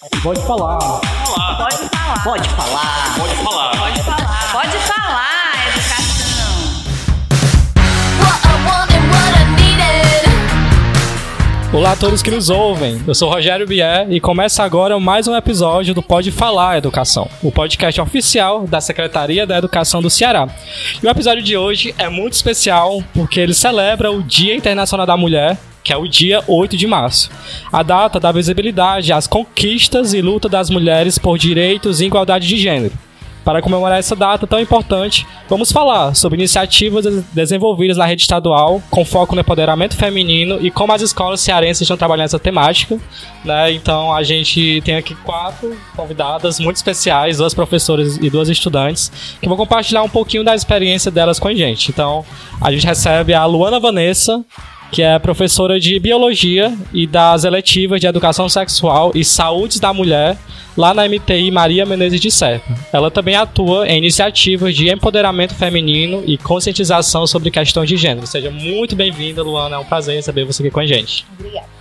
Pode falar. Pode falar. Pode falar. Pode falar. Pode falar. Pode falar, educação. Olá a todos que nos ouvem. Eu sou Rogério Bier e começa agora mais um episódio do Pode Falar Educação, o podcast oficial da Secretaria da Educação do Ceará. E o episódio de hoje é muito especial porque ele celebra o Dia Internacional da Mulher que é o dia 8 de março. A data dá visibilidade às conquistas e luta das mulheres por direitos e igualdade de gênero. Para comemorar essa data tão importante, vamos falar sobre iniciativas des- desenvolvidas na rede estadual com foco no empoderamento feminino e como as escolas cearenses estão trabalhando essa temática. Né? Então a gente tem aqui quatro convidadas muito especiais, duas professoras e duas estudantes, que vão compartilhar um pouquinho da experiência delas com a gente. Então a gente recebe a Luana Vanessa, que é professora de biologia e das eletivas de educação sexual e saúde da mulher lá na MTI Maria Menezes de Serpa. Ela também atua em iniciativas de empoderamento feminino e conscientização sobre questões de gênero. Seja muito bem-vinda, Luana. É um prazer receber você aqui com a gente. Obrigada.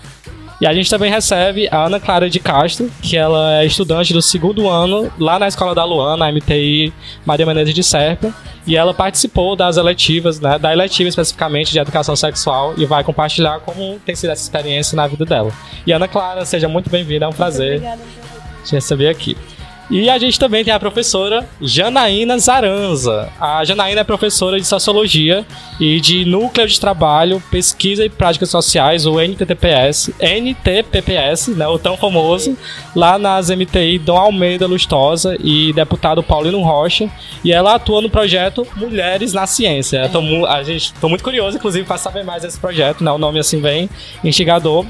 E a gente também recebe a Ana Clara de Castro, que ela é estudante do segundo ano lá na Escola da Luana, na MTI Maria Menezes de Serpa, e ela participou das eletivas, né, da eletiva especificamente de educação sexual e vai compartilhar como tem sido essa experiência na vida dela. E Ana Clara, seja muito bem-vinda, é um prazer Obrigada. te receber aqui. E a gente também tem a professora Janaína Zaranza. A Janaína é professora de Sociologia e de Núcleo de Trabalho, Pesquisa e Práticas Sociais, o NTTPS, NTPPS, né, o tão famoso, lá nas MTI Dom Almeida Lustosa e deputado Paulino Rocha. E ela atua no projeto Mulheres na Ciência. Mu- a gente, muito curioso, inclusive, para saber mais desse projeto, né, o nome assim bem instigador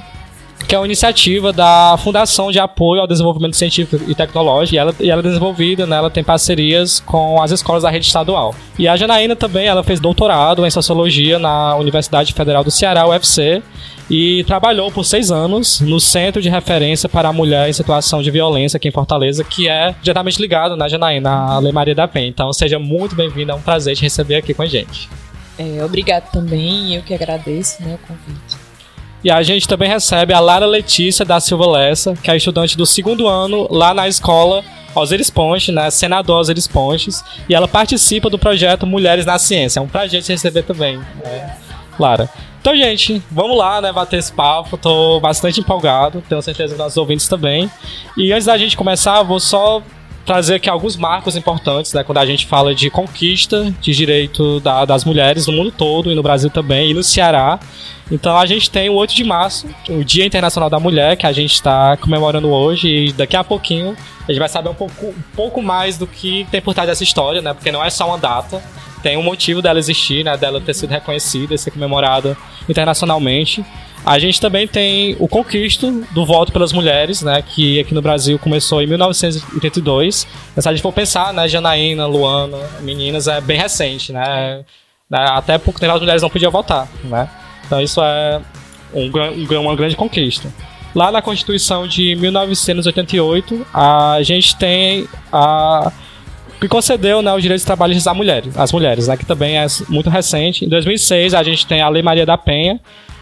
que é uma iniciativa da Fundação de Apoio ao Desenvolvimento Científico e Tecnológico, e ela, e ela é desenvolvida, né, ela tem parcerias com as escolas da rede estadual. E a Janaína também, ela fez doutorado em Sociologia na Universidade Federal do Ceará, UFC, e trabalhou por seis anos no Centro de Referência para a Mulher em Situação de Violência aqui em Fortaleza, que é diretamente ligado, né, Janaína, à Lei Maria da Penha. Então, seja muito bem-vinda, é um prazer te receber aqui com a gente. É, obrigado também, eu que agradeço né, o convite. E a gente também recebe a Lara Letícia da Silva Lessa, que é estudante do segundo ano lá na escola Osiris Ponte, né? Senador Osiris Pontes. E ela participa do projeto Mulheres na Ciência. É um prazer te receber também, né, Lara. Então, gente, vamos lá, né? Bater esse papo. Tô bastante empolgado. Tenho certeza que nossos ouvintes também. E antes da gente começar, vou só trazer aqui alguns marcos importantes, né? Quando a gente fala de conquista de direito da- das mulheres no mundo todo e no Brasil também, e no Ceará. Então a gente tem o 8 de março, o Dia Internacional da Mulher, que a gente está comemorando hoje, e daqui a pouquinho a gente vai saber um pouco, um pouco mais do que tem por trás dessa história, né? Porque não é só uma data, tem um motivo dela existir, né? Dela ter sido reconhecida e ser comemorada internacionalmente. A gente também tem o conquisto do voto pelas mulheres, né? Que aqui no Brasil começou em 1982. Mas se a gente for pensar, né? Janaína, Luana, meninas, é bem recente, né? Né, Até pouco tempo as mulheres não podiam votar, né? Então isso é um um uma grande conquista. Lá na Constituição de 1988, a gente tem a que concedeu né, os direitos trabalhistas às mulheres, às mulheres né, que também é muito recente. Em 2006, a gente tem a Lei Maria da Penha,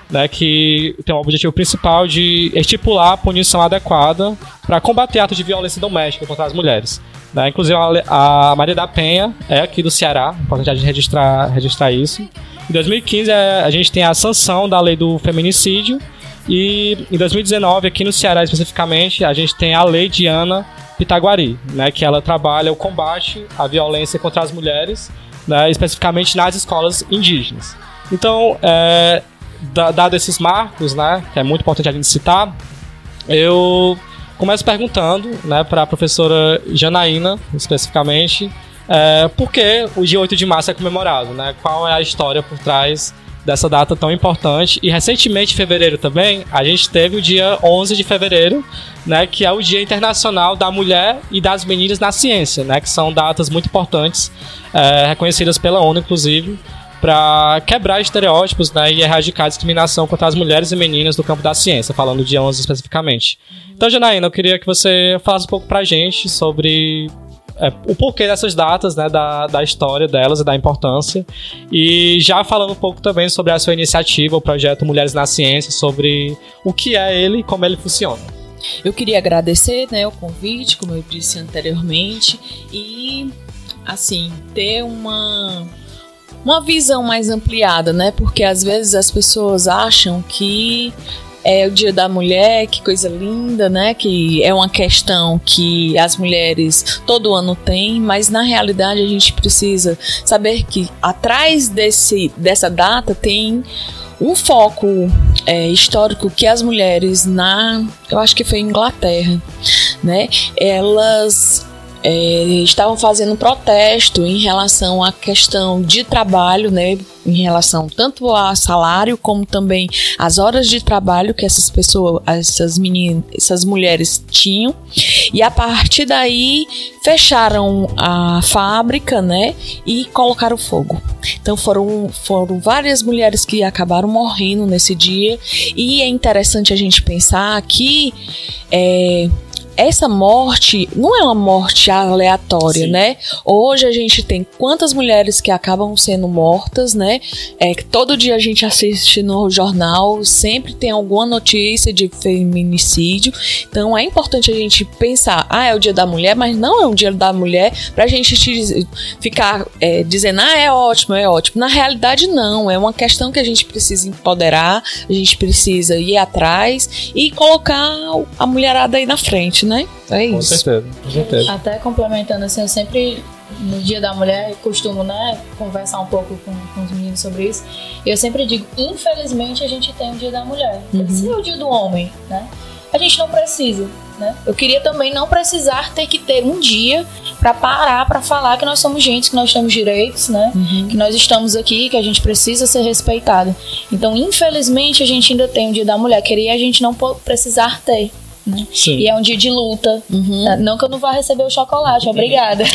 né, que tem o objetivo principal de estipular a punição adequada para combater atos de violência doméstica contra as mulheres. né. Inclusive, a Maria da Penha é aqui do Ceará, importante a gente registrar, registrar isso. Em 2015, é, a gente tem a sanção da lei do feminicídio. E em 2019, aqui no Ceará especificamente, a gente tem a lei de Ana Pitaguari, né, que ela trabalha o combate à violência contra as mulheres, né, especificamente nas escolas indígenas. Então, é, dado esses marcos, né, que é muito importante a gente citar, eu começo perguntando né, para a professora Janaína, especificamente, é, por que o dia 8 de março é comemorado? Né? Qual é a história por trás dessa data tão importante? E recentemente, em fevereiro também, a gente teve o dia 11 de fevereiro, né, que é o Dia Internacional da Mulher e das Meninas na Ciência, né, que são datas muito importantes, é, reconhecidas pela ONU, inclusive, para quebrar estereótipos né, e erradicar a discriminação contra as mulheres e meninas do campo da ciência, falando de 11 especificamente. Então, Janaína, eu queria que você falasse um pouco pra gente sobre é, o porquê dessas datas, né, da, da história delas e da importância. E já falando um pouco também sobre a sua iniciativa, o projeto Mulheres na Ciência, sobre o que é ele e como ele funciona. eu queria agradecer, né, o convite, como eu disse anteriormente, e assim, ter uma uma visão mais ampliada, né? Porque às vezes as pessoas acham que é o Dia da Mulher, que coisa linda, né? Que é uma questão que as mulheres todo ano têm, mas na realidade a gente precisa saber que atrás desse, dessa data tem um foco é, histórico que as mulheres na, eu acho que foi Inglaterra, né? Elas é, estavam fazendo protesto em relação à questão de trabalho, né? Em relação tanto a salário como também as horas de trabalho que essas pessoas, essas meninas, essas mulheres tinham. E a partir daí fecharam a fábrica, né? E colocaram fogo. Então foram, foram várias mulheres que acabaram morrendo nesse dia. E é interessante a gente pensar que é, essa morte não é uma morte aleatória, Sim. né? Hoje a gente tem quantas mulheres que acabam sendo mortas, né? É que todo dia a gente assiste no jornal, sempre tem alguma notícia de feminicídio. Então é importante a gente pensar, ah, é o dia da mulher, mas não é um dia da mulher pra gente te- ficar é, dizendo, ah, é ótimo, é ótimo. Na realidade, não. É uma questão que a gente precisa empoderar, a gente precisa ir atrás e colocar a mulherada aí na frente, né? É Com isso. certeza, com certeza. Até complementando assim, eu sempre no Dia da Mulher costumo, né, conversar um pouco com, com os meninos sobre isso. E eu sempre digo, infelizmente a gente tem o Dia da Mulher. Esse é o Dia do Homem, né? A gente não precisa, né? Eu queria também não precisar ter que ter um dia pra parar pra falar que nós somos gente, que nós temos direitos, né? Uhum. Que nós estamos aqui, que a gente precisa ser respeitado. Então, infelizmente, a gente ainda tem o Dia da Mulher. Queria a gente não precisar ter. Né? E é um dia de luta. Uhum. Tá? Não que eu não vá receber o chocolate, obrigada.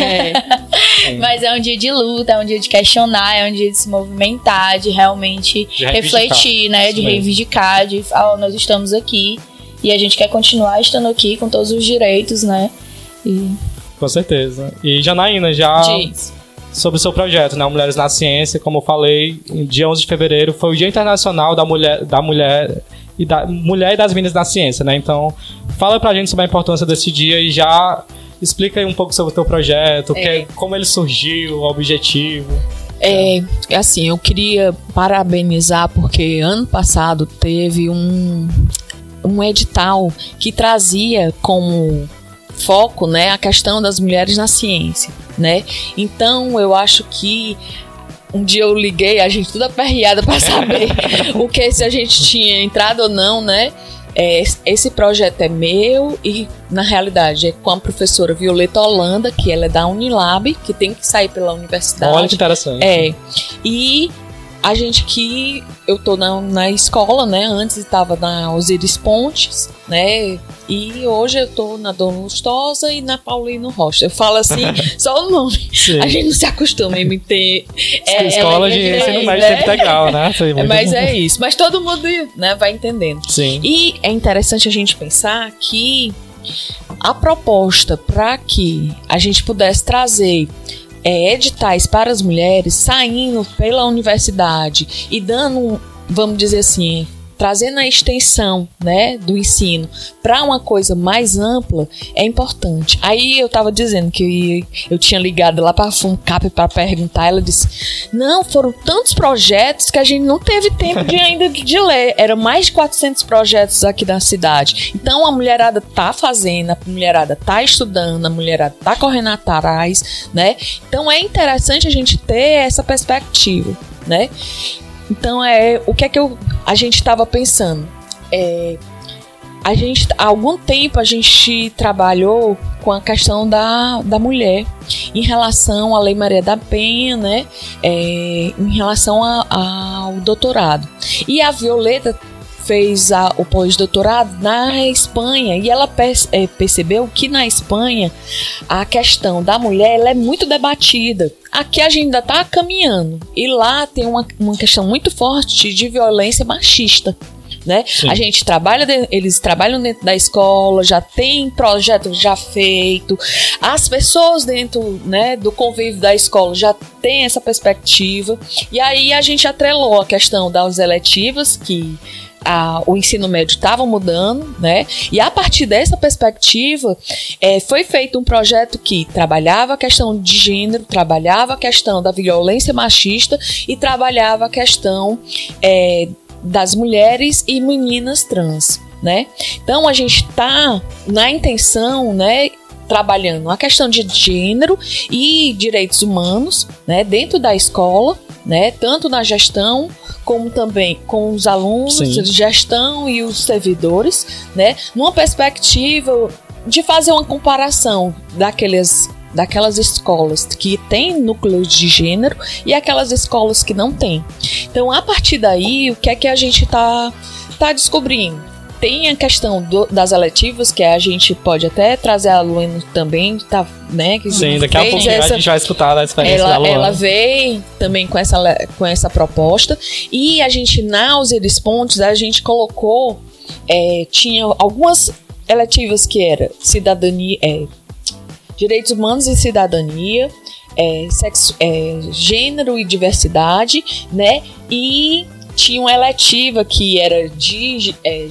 É. Mas é um dia de luta, é um dia de questionar, é um dia de se movimentar, de realmente De refletir, né? De mesmo. reivindicar, de falar, ó, nós estamos aqui e a gente quer continuar estando aqui com todos os direitos, né? E Com certeza. E Janaína, já Diz. sobre o seu projeto, né? Mulheres na Ciência, como eu falei, dia 11 de fevereiro foi o Dia Internacional da Mulher, da mulher e da mulher e das meninas na ciência, né? Então, fala pra gente sobre a importância desse dia e já explica aí um pouco sobre o teu projeto, o que é- como ele surgiu, o objetivo. É, assim, eu queria parabenizar porque ano passado teve um, um edital que trazia como foco, né, a questão das mulheres na ciência, né? Então, eu acho que um dia eu liguei, a gente tudo aperreada para saber o que se a gente tinha entrado ou não, né? É, esse projeto é meu e, na realidade, é com a professora Violeta Holanda, que ela é da Unilab, que tem que sair pela universidade. Olha que interessante. É. E a gente que eu tô na, na escola, né? Antes estava na Osiris Pontes, né? E hoje eu tô na Dona Lustosa e na Paulino Rocha. Eu falo assim, só o nome. Sim. A gente não se acostuma em me ter. é, Escola de é ensino médio né? tempo integral, né? É, muito mas é isso. Mas todo mundo né, vai entendendo. Sim. E é interessante a gente pensar que a proposta para que a gente pudesse trazer é, editais para as mulheres saindo pela universidade e dando, vamos dizer assim, trazendo a extensão né, do ensino para uma coisa mais ampla é importante. Aí eu estava dizendo que eu tinha ligado lá para a FUNCAP para perguntar, ela disse: Não, foram tantos projetos que a gente não teve tempo de ainda de ler. Eram mais de 400 projetos aqui da cidade. Então a mulherada tá fazendo, a mulherada tá estudando, a mulherada tá correndo atrás, né? Então é interessante a gente ter essa perspectiva, né? Então é o que é que eu, a gente estava pensando. É, a gente há algum tempo a gente trabalhou com a questão da, da mulher em relação à Lei Maria da Penha, né? É, em relação a- ao doutorado. E a Violeta fez a- o pós-doutorado na Espanha e ela pers- é, percebeu que na Espanha a questão da mulher é muito debatida. Aqui a gente ainda está caminhando e lá tem uma, uma questão muito forte de violência machista. Né? A gente trabalha, eles trabalham dentro da escola, já tem projeto já feito, as pessoas dentro né, do convívio da escola já tem essa perspectiva, e aí a gente atrelou a questão das eletivas, que a- o ensino médio estava mudando, né? E a partir dessa perspectiva, é, foi feito um projeto que trabalhava a questão de gênero, trabalhava a questão da violência machista e trabalhava a questão é, das mulheres e meninas trans, né? Então a gente está na intenção, né? Trabalhando a questão de gênero e direitos humanos, né? Dentro da escola, né? Tanto na gestão como também com os alunos, Sim. de gestão e os servidores, né? Numa perspectiva de fazer uma comparação daqueles daquelas escolas que têm núcleos de gênero e aquelas escolas que não têm. Então, a partir daí, o que é que a gente tá tá descobrindo? Tem a questão do- das eletivas, que a gente pode até trazer a Luana também, tá, né? Que Sim, daqui a pouco essa- a gente vai escutar a experiência da ela, Luana. ela veio também com essa, com essa proposta e a gente na Osiris Pontes a gente colocou é, tinha algumas eletivas que era cidadania é, direitos humanos e cidadania é, sexo, é, gênero e diversidade né e tinha uma eletiva que era de é,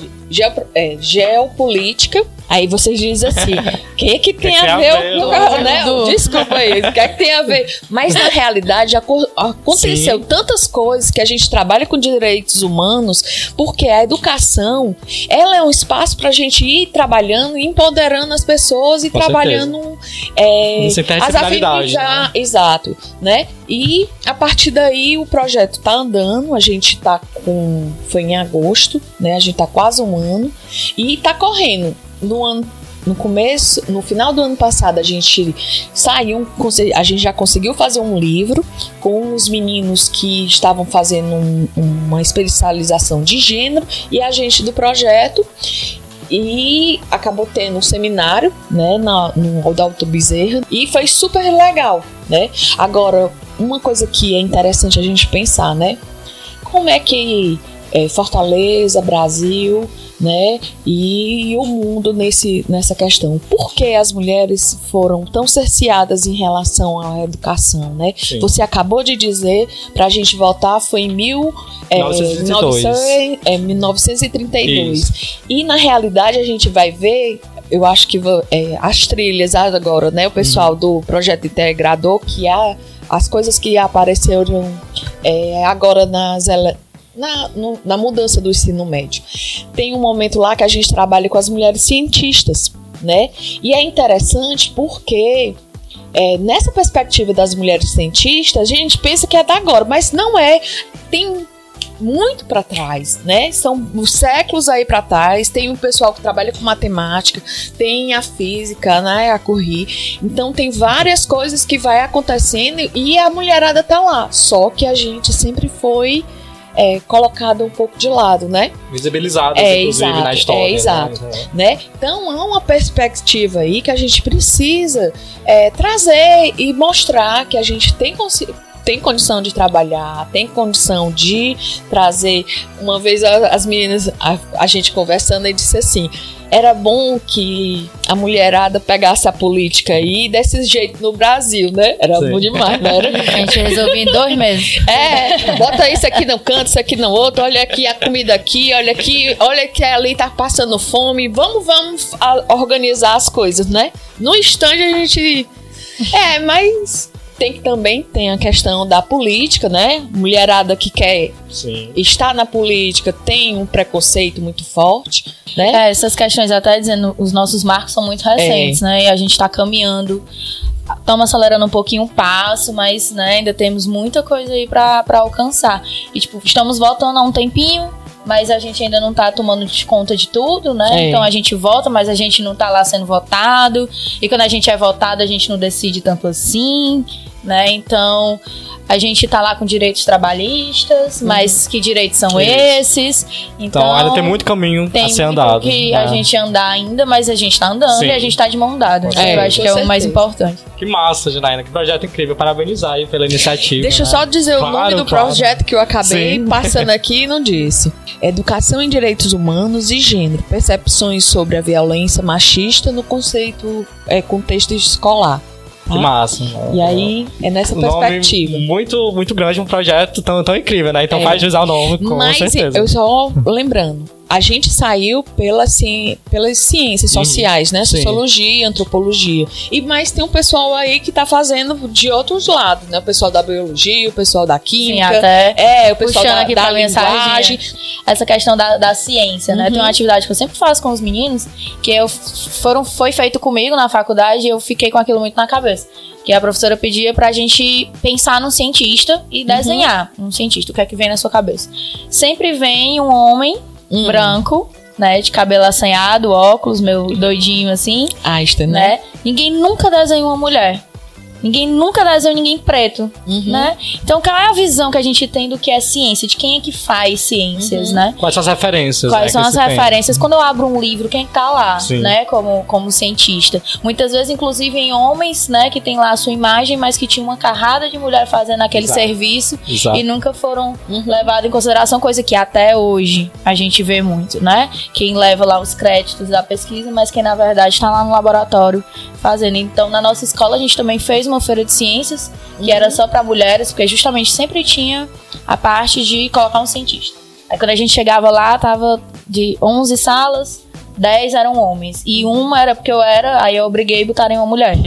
é, geopolítica aí vocês dizem assim o que que tem que a tem ver, a ver, com- Luana? né? Desculpa aí, o que é que tem a ver? Mas na realidade aco- aconteceu Sim. tantas coisas que a gente trabalha com direitos humanos, porque a educação ela é um espaço para a gente ir trabalhando, e empoderando as pessoas e Com trabalhando é, as disciplinaridade, afinidades, exato, né? E a partir daí o projeto tá andando, a gente tá com foi em agosto, né? A gente tá quase um ano e tá correndo. No ano no começo, no final do ano passado, a gente saiu, a gente já conseguiu fazer um livro com os meninos que estavam fazendo um- uma especialização de gênero e a gente do projeto e acabou tendo um seminário, né, na, no Adalto Bezerra e foi super legal, né? Agora, uma coisa que é interessante a gente pensar, né? Como é que é, Fortaleza, Brasil, né, e o mundo nesse, nessa questão? Por que as mulheres foram tão cerceadas em relação à educação, né? Sim. Você acabou de dizer para a gente votar foi em mil, é, 1932. 900, é, 1932. E na realidade a gente vai ver, eu acho que é, as trilhas agora, né? O pessoal do projeto integrador, que há as coisas que apareceram é, agora nas ele- na, no- na mudança do ensino médio. Tem um momento lá que a gente trabalha com as mulheres cientistas, né? E é interessante porque é, nessa perspectiva das mulheres cientistas, a gente pensa que é da agora, mas não é. Tem muito para trás, né? São os séculos aí para trás. Tem o pessoal que trabalha com matemática, tem a física, né? A correr. Então tem várias coisas que vai acontecendo e a mulherada tá lá. Só que a gente sempre foi é, colocada um pouco de lado, né? Visibilizadas, É, inclusive, exato, na história. é, né? exato. né? Então há uma perspectiva aí que a gente precisa é, trazer e mostrar que a gente tem consi- tem condição de trabalhar, tem condição de trazer. Uma vez as meninas, a, a gente conversando, e disse assim: era bom que a mulherada pegasse a política aí desse jeito no Brasil, né? Era Sim. bom demais, não era? A gente resolveu em dois meses. É, bota isso aqui no canto, isso aqui no outro, olha aqui a comida aqui, olha aqui, olha que ali tá passando fome. Vamos, vamos a- organizar as coisas, né? No instante a gente. É, mas tem que também tem a questão da política, né? Mulherada que quer Sim. estar na política tem um preconceito muito forte, né? É, essas questões, até dizendo, os nossos marcos são muito recentes, né? E a gente tá caminhando. Estamos acelerando um pouquinho o passo, mas né, ainda temos muita coisa aí pra, pra alcançar. E, tipo, estamos voltando há um tempinho, mas a gente ainda não tá tomando de conta de tudo, né? É. Então a gente vota, mas a gente não tá lá sendo votado. E quando a gente é votado, a gente não decide tanto assim, né? Então a gente tá lá com direitos trabalhistas, mas que direitos são Isso. esses? Então, ainda tem muito caminho tem a ser muito andado. que né? a gente andar ainda, mas a gente tá andando Sim. e a gente tá de mão dada. Né? Eu acho que é o mais importante. Que massa, Janaína. Que projeto incrível. Parabenizar aí pela iniciativa. Deixa eu né? só dizer o Claro, nome do claro. projeto que eu acabei Sim. passando aqui e não disse. Educação em Direitos Humanos e Gênero. Percepções sobre a violência machista no conceito, é, contexto escolar. Que massa. E aí é nessa Um perspectiva. muito, muito grande, um projeto tão, tão incrível, né? Então É. faz jus ao nome, com Mas certeza. eu só lembrando, a gente saiu pela ci... pelas ciências sociais, né? Uhum. sim. Sociologia, antropologia. E mais tem um pessoal aí que tá fazendo de outros lados, né? O pessoal da biologia, o pessoal da Sim, química. até É, o pessoal da, aqui da linguagem. essa questão da, da ciência, né? Uhum. Tem uma atividade que eu sempre faço com os meninos, que eu foram, foi feito comigo na faculdade e eu fiquei com aquilo muito na cabeça. Que a professora pedia pra gente pensar num cientista e desenhar um cientista. O que é que vem na sua cabeça? Sempre vem um homem Hum. branco, né? De cabelo assanhado, óculos, meu doidinho assim, Einstein, né? né? Ninguém nunca desenhou uma mulher. Ninguém nunca desenhou ninguém preto, Uhum. né? Então, qual é a visão que a gente tem do que é ciência? De quem é que faz ciências, Uhum. né? Quais são as referências? Quais né, são as se tem? referências? Quando eu abro um livro, quem tá lá, Sim. né? Como, como cientista. Muitas vezes, inclusive, em homens, né? Que tem lá a sua imagem, mas que tinha uma carrada de mulher fazendo aquele Exato. serviço Exato. e nunca foram levados em consideração, coisa que até hoje a gente vê muito, né? Quem leva lá os créditos da pesquisa, mas quem na verdade está lá no laboratório fazendo. Então, na nossa escola, a gente também fez uma feira de ciências, que era só para mulheres, porque justamente sempre tinha a parte de colocar um cientista. Aí quando a gente chegava lá, tava de 11 salas, 10 eram homens. E uma era porque eu era, aí eu obriguei a botarem uma mulher.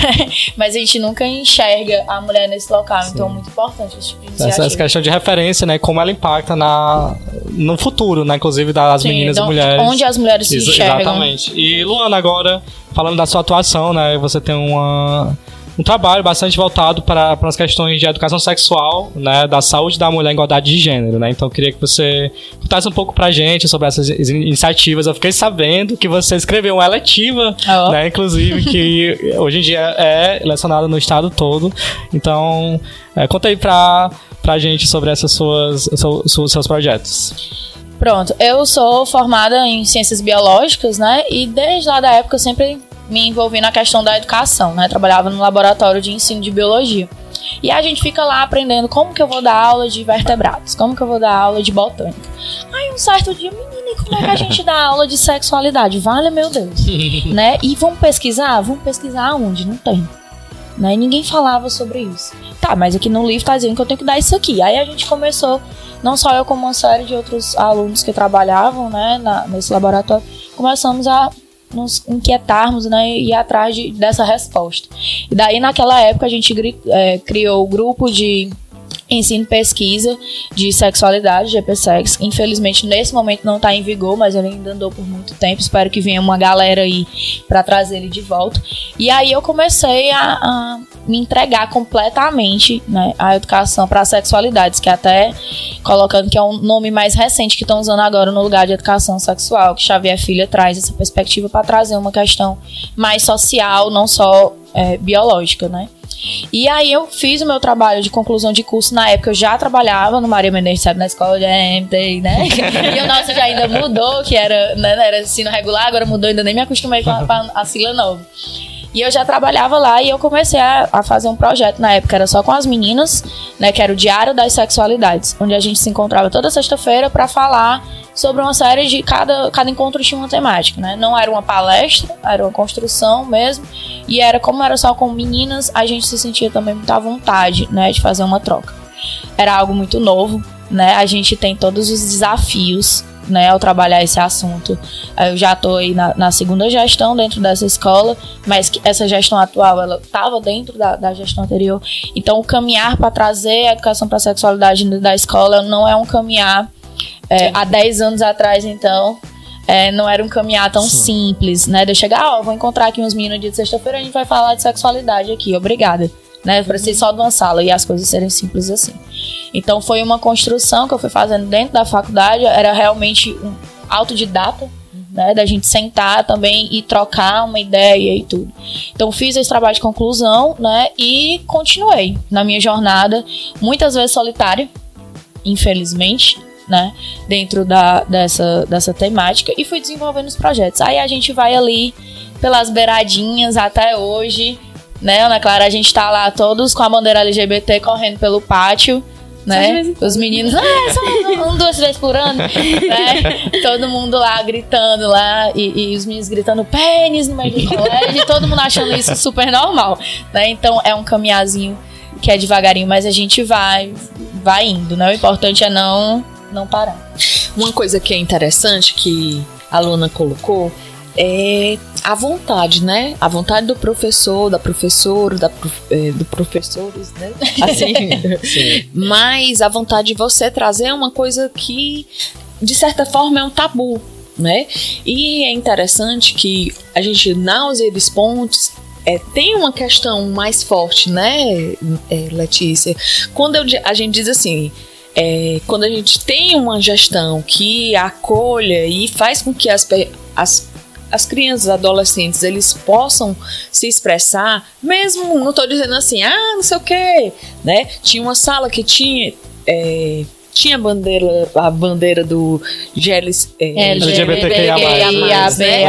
Mas a gente nunca enxerga a mulher nesse local, então é muito importante esse tipo de Essa, essa questão de referência, né? Como ela impacta na, no futuro, né? Inclusive das Sim, meninas então, e mulheres. Onde as mulheres se Ex- enxergam. Exatamente. E Luana, agora, falando da sua atuação, né? Você tem uma, um trabalho bastante voltado para, para as questões de educação sexual, né? Da saúde da mulher e igualdade de gênero, né? Então eu queria que você contasse um pouco pra gente sobre essas in- iniciativas. Eu fiquei sabendo que você escreveu uma eletiva, Ó. né? Inclusive, que hoje em dia é lecionada no estado todo. Então, é, conta aí pra, pra gente sobre essas suas, seu- seus, seus projetos. Pronto, eu sou formada em ciências biológicas, né? E desde lá da época eu sempre me envolvi na questão da educação, né? Trabalhava no laboratório de ensino de biologia. E a gente fica lá aprendendo como que eu vou dar aula de vertebrados, como que eu vou dar aula de botânica. Aí um certo dia, menina, e como é que a gente dá aula de sexualidade? Vale, meu Deus. né? E vamos pesquisar? Vamos pesquisar aonde? Não tem. Né? E ninguém falava sobre isso. Tá, mas aqui no livro tá dizendo que eu tenho que dar isso aqui. Aí a gente começou, não só eu, como uma série de outros alunos que trabalhavam né, na- nesse laboratório, começamos a nos inquietarmos né, e ir atrás de- dessa resposta. E daí, naquela época, a gente eh, criou o grupo de ensino pesquisa de sexualidade, GPSEX. Infelizmente, nesse momento não está em vigor, mas ele ainda andou por muito tempo. Espero que venha uma galera aí para trazer ele de volta. E aí eu comecei a, a me entregar completamente né, à educação para sexualidades, que até colocando que é um nome mais recente que estão usando agora no lugar de educação sexual, que Xavier Filha traz essa perspectiva para trazer uma questão mais social, não só é, biológica, né? E aí eu fiz o meu trabalho de conclusão de curso. Na época eu já trabalhava no Maria Mendes, sabe, na escola de MT, né? e o nosso já ainda mudou, que era, né, era ensino regular, agora mudou, ainda nem me acostumei com a, a sigla nova. E eu já trabalhava lá e eu comecei a, a fazer um projeto. Na época era só com as meninas, né? Que era o Diário das Sexualidades, onde a gente se encontrava toda sexta-feira para falar sobre uma série de. Cada, cada encontro tinha uma temática, né? Não era uma palestra, era uma construção mesmo. E era como era só com meninas, a gente se sentia também muito à vontade, né? De fazer uma troca. Era algo muito novo, né? A gente tem todos os desafios né, ao trabalhar esse assunto. Eu já estou aí na, na, segunda gestão dentro dessa escola, mas que essa gestão atual ela estava dentro da, da, gestão anterior. Então, o caminhar para trazer a educação para a sexualidade da escola não é um caminhar é, há 10 anos atrás, então. É, não era um caminhar tão Sim. simples, né? De eu chegar, ó, oh, vou encontrar aqui uns meninos de sexta-feira, a gente vai falar de sexualidade aqui, obrigada. Né? Eu só de uma sala e as coisas serem simples assim. Então foi uma construção que eu fui fazendo dentro da faculdade, era realmente um autodidata, né, da gente sentar também e trocar uma ideia e tudo. Então fiz esse trabalho de conclusão, né, e continuei na minha jornada, muitas vezes solitária, infelizmente, né, dentro da, dessa, dessa temática e fui desenvolvendo os projetos. Aí a gente vai ali pelas beiradinhas até hoje, né, Ana Clara, a gente tá lá todos com a bandeira LGBT correndo pelo pátio, né? Os meninos, ah, só um, um, duas vezes por ano, né? Todo mundo lá gritando lá e, e os meninos gritando pênis no meio do colégio, e todo mundo achando isso super normal, né? Então é um caminhazinho que é devagarinho, mas a gente vai, vai indo, né? O importante é não, não parar. Uma coisa que é interessante que a Luna colocou é a vontade, né? A vontade do professor, da professora, da prof, é, do professores, né? Assim. Mas a vontade de você trazer uma coisa que, de certa forma, é um tabu, né? E é interessante que a gente, na Osiris Pontes, é, tem uma questão mais forte, né, é, Letícia? Quando eu, a gente diz assim, é, quando a gente tem uma gestão que acolha e faz com que as, as, as crianças, adolescentes, eles possam se expressar, mesmo, não estou dizendo assim, ah, não sei o quê, né? Tinha uma sala que tinha. É, tinha a bandeira, a bandeira do GLS, é, LGBTQIA+, né?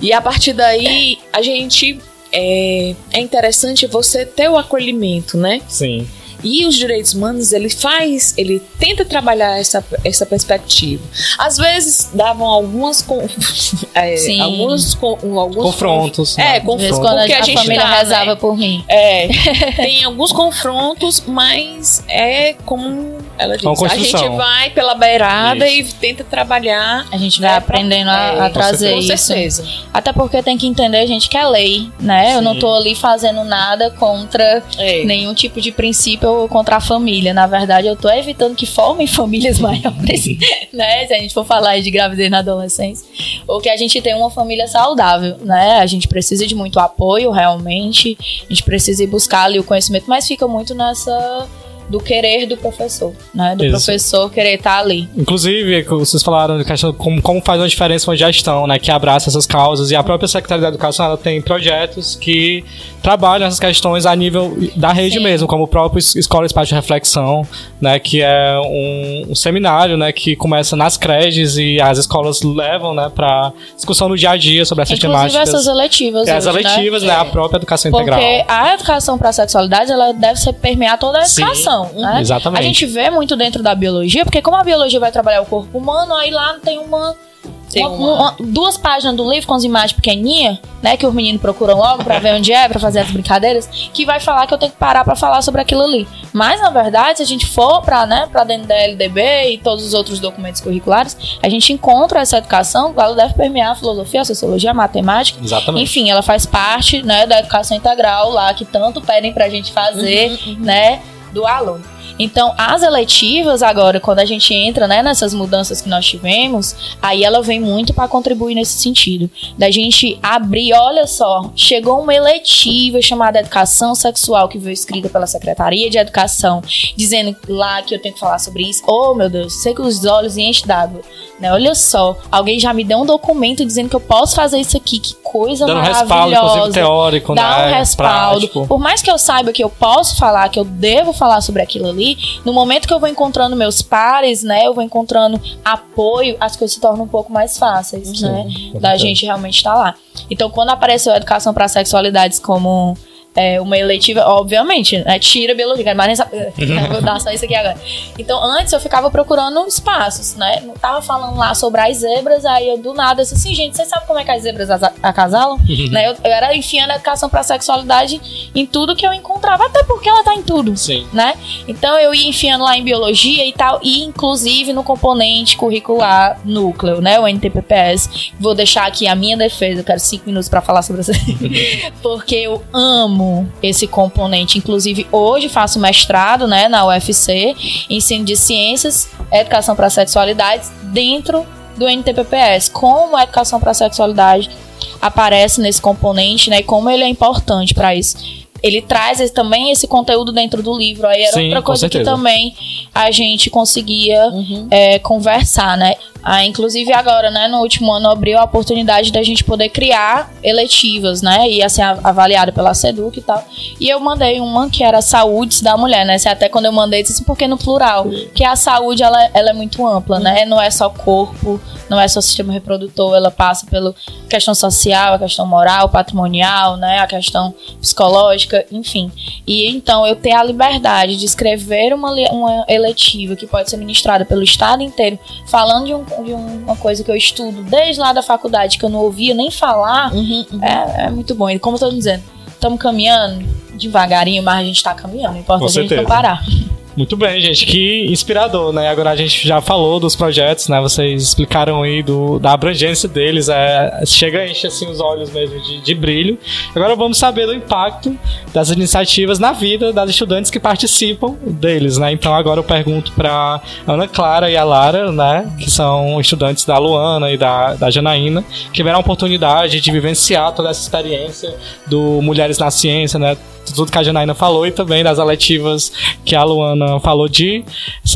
E a partir daí, a gente... É, é interessante você ter o acolhimento, né? Sim. E os direitos humanos, ele faz, ele tenta trabalhar essa, essa perspectiva. Às vezes davam algumas com, é, Sim. alguns, com, alguns Confrontos, É, né? confrontos. Quando a, porque a, a gente família tá, rezava né? por mim. É, tem alguns confrontos, mas é como ela Uma a gente vai pela beirada Isso. e tenta trabalhar. A gente vai né, aprendendo pra- a, a é, trazer com isso. certeza. Até porque tem que entender, gente, que é lei, né? Eu não Sim. tô ali fazendo nada contra É. nenhum tipo de princípio ou contra a família. Na verdade, eu tô evitando que formem famílias maiores, né? Se a gente for falar aí de gravidez na adolescência. Ou que a gente tenha uma família saudável, né? A gente precisa de muito apoio, realmente. A gente precisa ir buscar ali o conhecimento, mas fica muito nessa do querer do professor, né? Do Isso. professor querer estar ali. Inclusive, que vocês falaram de questão como, como faz uma diferença uma gestão, né, que abraça essas causas. E a própria Secretaria da Educação ela tem projetos que trabalham essas questões a nível da rede Sim. mesmo, como o próprio Es- Escola Espaço de Reflexão, né, que é um, um seminário, né, que começa nas creches e as escolas levam, né, para discussão no dia a dia sobre essas Inclusive temáticas. essas eletivas. É, as hoje, né? eletivas, né, a própria educação Porque integral. a educação para a sexualidade ela deve ser permear toda a Sim, né? exatamente. A gente vê muito dentro da biologia, porque como a biologia vai trabalhar o corpo humano, aí lá tem uma, Tem uma- uma- duas páginas do livro com as imagens pequenininhas, né, que os meninos procuram logo pra ver onde é, pra fazer as brincadeiras, que vai falar que eu tenho que parar pra falar sobre aquilo ali. Mas na verdade, se a gente for pra, né, para dentro da LDB e todos os outros documentos curriculares, a gente encontra essa educação, ela deve permear a filosofia, a sociologia, a matemática, Exatamente. enfim, ela faz parte, né, da educação integral lá que tanto pedem pra gente fazer, né, do aluno. Então, as eletivas agora, quando a gente entra, né, nessas mudanças que nós tivemos, aí ela vem muito para contribuir nesse sentido, da gente abrir, olha só, chegou uma eletiva chamada Educação Sexual que veio escrita pela Secretaria de Educação, dizendo lá que eu tenho que falar sobre isso. Oh, meu Deus, seca os olhos e enche d'água. Né? Olha só, alguém já me deu um documento dizendo que eu posso fazer isso aqui, que coisa Dando maravilhosa respaldo, inclusive, teórico, dá né? um respaldo. prático. Por mais que eu saiba que eu posso falar, que eu devo falar sobre aquilo ali, no momento que eu vou encontrando meus pares, né, eu vou encontrando apoio, as coisas se tornam um pouco mais fáceis, né, com da gente realmente estar lá. Então, quando apareceu a educação para sexualidades como é, uma eletiva, obviamente, né, tira biologia, mas nem sabe, eu vou dar só isso aqui agora. Então, antes eu ficava procurando espaços, né, não tava falando lá sobre as zebras, aí eu do nada, eu disse assim, gente, vocês sabem como é que as zebras asa- acasalam? né, eu, eu era enfiando a educação para sexualidade em tudo que eu encontrava, até porque ela tá em tudo Sim. né? Então eu ia enfiando lá em biologia e tal, e inclusive no componente curricular núcleo, né? O NTPPS. Vou deixar aqui a minha defesa, eu quero cinco minutos pra falar sobre isso. Porque eu amo esse componente. Inclusive, hoje faço mestrado, né, na UFC, ensino de ciências, educação para sexualidade, dentro do NTPPS. Como a educação para sexualidade aparece nesse componente, né? E como ele é importante para isso. Ele traz esse- também esse conteúdo dentro do livro. Aí era Sim, outra coisa que também a gente conseguia Uhum. é, conversar, né? Ah, inclusive agora, né, no último ano abriu a oportunidade da gente poder criar eletivas, né, ia ser a- avaliada pela SEDUC e tal. E eu mandei uma que era saúde da mulher, né, até quando eu mandei, disse assim, porque no plural, que a saúde, ela, ela é muito ampla, né, não é só corpo, não é só sistema reprodutor, ela passa pela questão social, a questão moral, patrimonial, né, a questão psicológica, enfim. E então eu ter a liberdade de escrever uma, uma eletiva que pode ser ministrada pelo estado inteiro, falando de, um- de um- uma coisa que eu estudo desde lá da faculdade, que eu não ouvia nem falar, é, é muito bom. E como eu tô dizendo, estamos caminhando devagarinho, mas a gente tá caminhando. Não importa Com a gente não parar. Muito bem, gente. Que inspirador, né? Agora a gente já falou dos projetos, né? Vocês explicaram aí do, da abrangência deles. É, chega a encher assim, os olhos mesmo de, de brilho. Agora vamos saber do impacto das iniciativas na vida das estudantes que participam deles, né? Então agora eu pergunto para Ana Clara e a Lara, né? Que são estudantes da Luana e da, da Janaína, que tiveram a oportunidade de vivenciar toda essa experiência do Mulheres na Ciência, né? Tudo que a Janaína falou e também das aletivas que a Luana falou de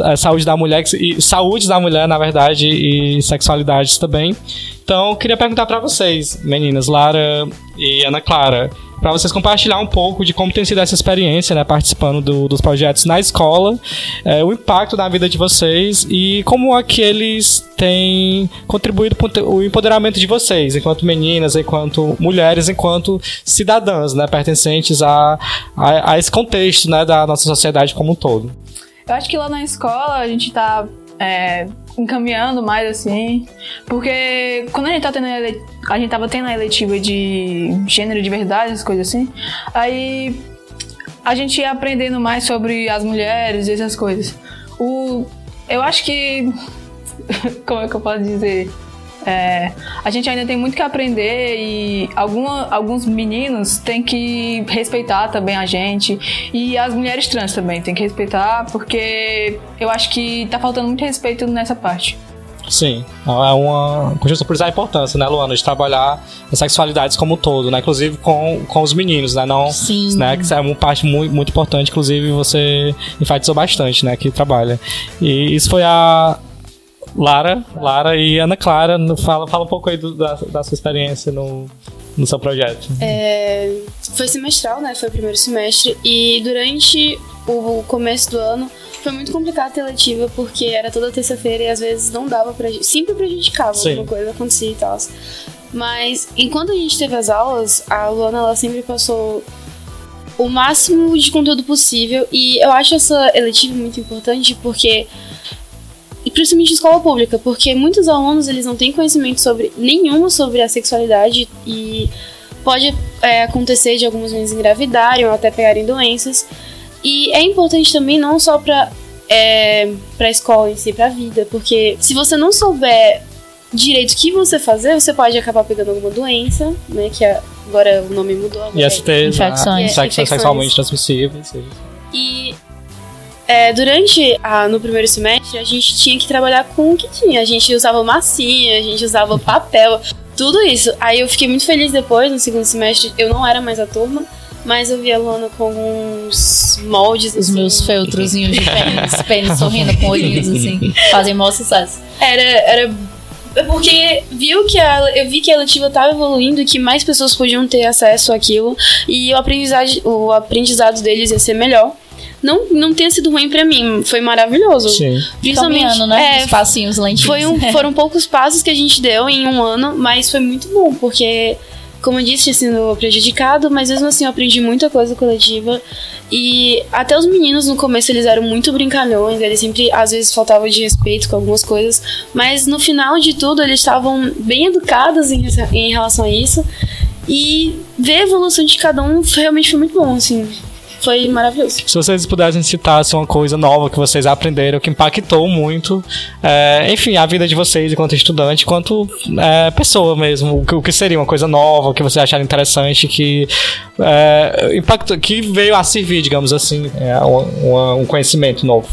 eh, saúde da mulher e saúde da mulher, na verdade, e sexualidades também. Então, queria perguntar pra vocês, meninas, Lara e Ana Clara, pra vocês compartilhar um pouco de como tem sido essa experiência, né, participando do- dos projetos na escola, eh, o impacto na vida de vocês e como aqueles têm contribuído para o empoderamento de vocês, enquanto meninas, enquanto mulheres, enquanto cidadãs, né, pertencentes a, a, a esse contexto, né, da nossa sociedade como um todo. Eu acho que lá na escola a gente tá é, encaminhando mais assim. Porque quando a gente tá tendo a, gente tava tendo a eletiva de gênero de verdade, essas coisas assim, aí a gente ia aprendendo mais sobre as mulheres e essas coisas. O, eu acho que. Como é que eu posso dizer? É, a gente ainda tem muito que aprender e alguma, alguns meninos têm que respeitar também a gente e as mulheres trans também têm que respeitar porque eu acho que tá faltando muito respeito nessa parte. Sim, é uma conjunção por isso a importância, né, Luana, de trabalhar as sexualidades como um todo, né, inclusive com, com os meninos, né, não, Sim. né, que isso é uma parte muito, muito importante, inclusive você enfatizou bastante, né, que trabalha. E isso foi a Lara, Lara e Ana Clara, fala, fala um pouco aí do- da, da sua experiência no, no seu projeto. É, foi semestral, né? Foi o primeiro semestre. E durante o começo do ano foi muito complicado ter letiva, porque era toda terça-feira e às vezes não dava pra gente. Sempre prejudicava, Sim. alguma coisa acontecia e tal. Mas enquanto a gente teve as aulas, a Luana ela sempre passou o máximo de conteúdo possível. E eu acho essa eletiva muito importante porque. E principalmente em escola pública, porque muitos alunos eles não têm conhecimento sobre nenhuma sobre a sexualidade e pode é, acontecer de algumas meninas engravidarem ou até pegarem doenças. E é importante também não só para é, para escola em si, para a vida, porque se você não souber direito o que você fazer, você pode acabar pegando alguma doença, né? Que é- agora o nome mudou. agora é- né, infecções Infecções. sexualmente transmissíveis. E é, durante a, no primeiro semestre a gente tinha que trabalhar com o que tinha. A gente usava massinha, a gente usava papel, tudo isso. Aí eu fiquei muito feliz depois, no segundo semestre, eu não era mais a turma, mas eu vi a Luana com alguns moldes. Os assim. meus feltrozinhos de pênis, pênis sorrindo com olhinhos assim, fazem maior sucesso. Era, era é porque viu que a, eu vi que a eletiva estava evoluindo e que mais pessoas podiam ter acesso àquilo e o aprendizado, o aprendizado deles ia ser melhor. Não, não tenha sido ruim pra mim, foi maravilhoso. Sim. Principalmente, Caminhando, né? é, Os passinhos lentinhos. foi um, foram poucos passos que a gente deu em um ano, mas foi muito bom, porque, como eu disse, tinha sido prejudicado, mas mesmo assim eu aprendi muita coisa coletiva. E até os meninos no começo eles eram muito brincalhões, eles sempre às vezes faltavam de respeito com algumas coisas, mas no final de tudo eles estavam bem educados em, em relação a isso. E ver a evolução de cada um foi- realmente foi muito bom, assim. Foi maravilhoso. Se vocês pudessem citar assim, uma coisa nova que vocês aprenderam, que impactou muito, é, enfim, a vida de vocês enquanto estudante, enquanto é, pessoa mesmo, o que, o que seria uma coisa nova, que vocês acharam interessante, que é, impactou, que veio a servir, digamos assim, é, uma- um conhecimento novo.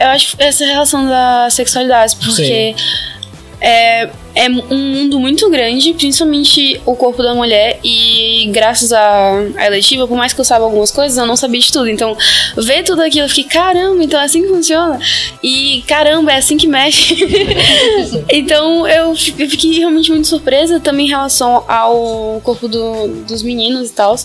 Eu acho essa relação da sexualidade, porque é, um mundo muito grande, principalmente o corpo da mulher, e graças à, eletiva, por mais que eu saiba algumas coisas, eu não sabia de tudo. Então, ver tudo aquilo, eu fiquei, caramba, então é assim que funciona. E caramba, é assim que mexe. então, eu fi- eu fiquei realmente muito surpresa também em relação ao corpo do- dos meninos e tal.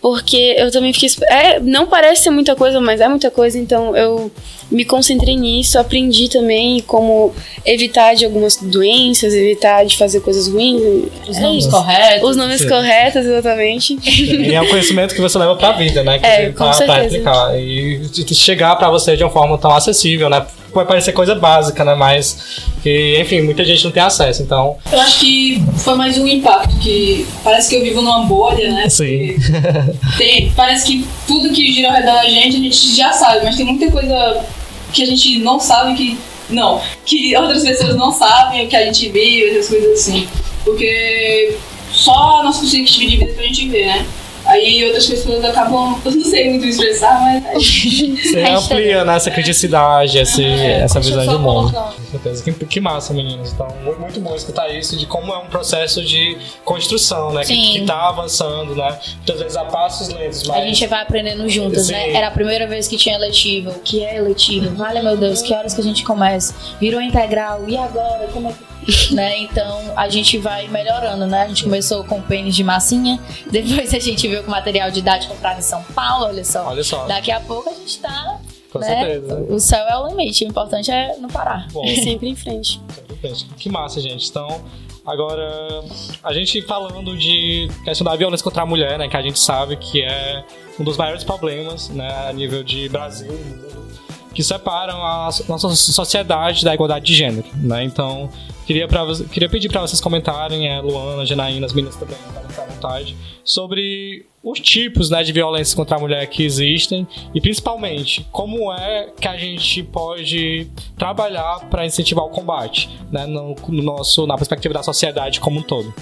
Porque eu também fiquei. É, não parece ser muita coisa, mas é muita coisa, então eu me concentrei nisso, aprendi também como evitar de algumas doenças, evitar de fazer coisas ruins. Os É nomes isso. corretos. Os nomes Sim. corretos, exatamente. E é um conhecimento que você leva pra vida, né? Que É, com pra, pra certeza. replicar. E de- de chegar pra você de uma forma tão acessível, né? Vai parecer coisa básica, né? Mas que, enfim, muita gente não tem acesso. Então, Eu acho que foi mais um impacto, que parece que eu vivo numa bolha, né? sim. Tem, parece que tudo que gira ao redor da gente a gente já sabe, mas tem muita coisa que a gente não sabe que. Não, que outras pessoas não sabem o que a gente vive, essas coisas assim. Porque só a nossa perspectiva de vida que a gente vê, né? Aí outras pessoas acabam. Eu não sei muito expressar, mas. é Você amplia né, essa criticidade, essa Deixa eu visão de mundo. Com certeza. Que, que massa, meninos. Então, muito, muito bom escutar isso, de como é um processo de construção, né? Que, Sim. que tá avançando, né? Muitas vezes a passos lentos, mas. A gente vai aprendendo juntas, né? Sim. Era a primeira vez que tinha eletiva. O que é eletiva? Vale, meu Deus, que horas que a gente começa? Virou integral. E agora? Como é que. né? Então a gente vai melhorando, né? A gente começou com pênis de massinha, depois a gente veio com material didático comprado em São Paulo, olha só. Olha só, Daqui a pouco a gente tá. Com né? certeza. O céu é o limite, o importante é não parar. Bom, Sempre em frente. Gente, Que massa, gente. Então, agora, a gente falando de questão da violência contra a mulher, né? Que a gente sabe que é um dos maiores problemas, né? A nível de Brasil e mundo, que separam a nossa sociedade da igualdade de gênero, né? Então, queria, pra, queria pedir para vocês comentarem, é, Luana, Janaína, as meninas também, podem ficar à vontade, sobre os tipos né, de violência contra a mulher que existem e principalmente como é que a gente pode trabalhar para incentivar o combate né, no, no nosso na perspectiva da sociedade como um todo.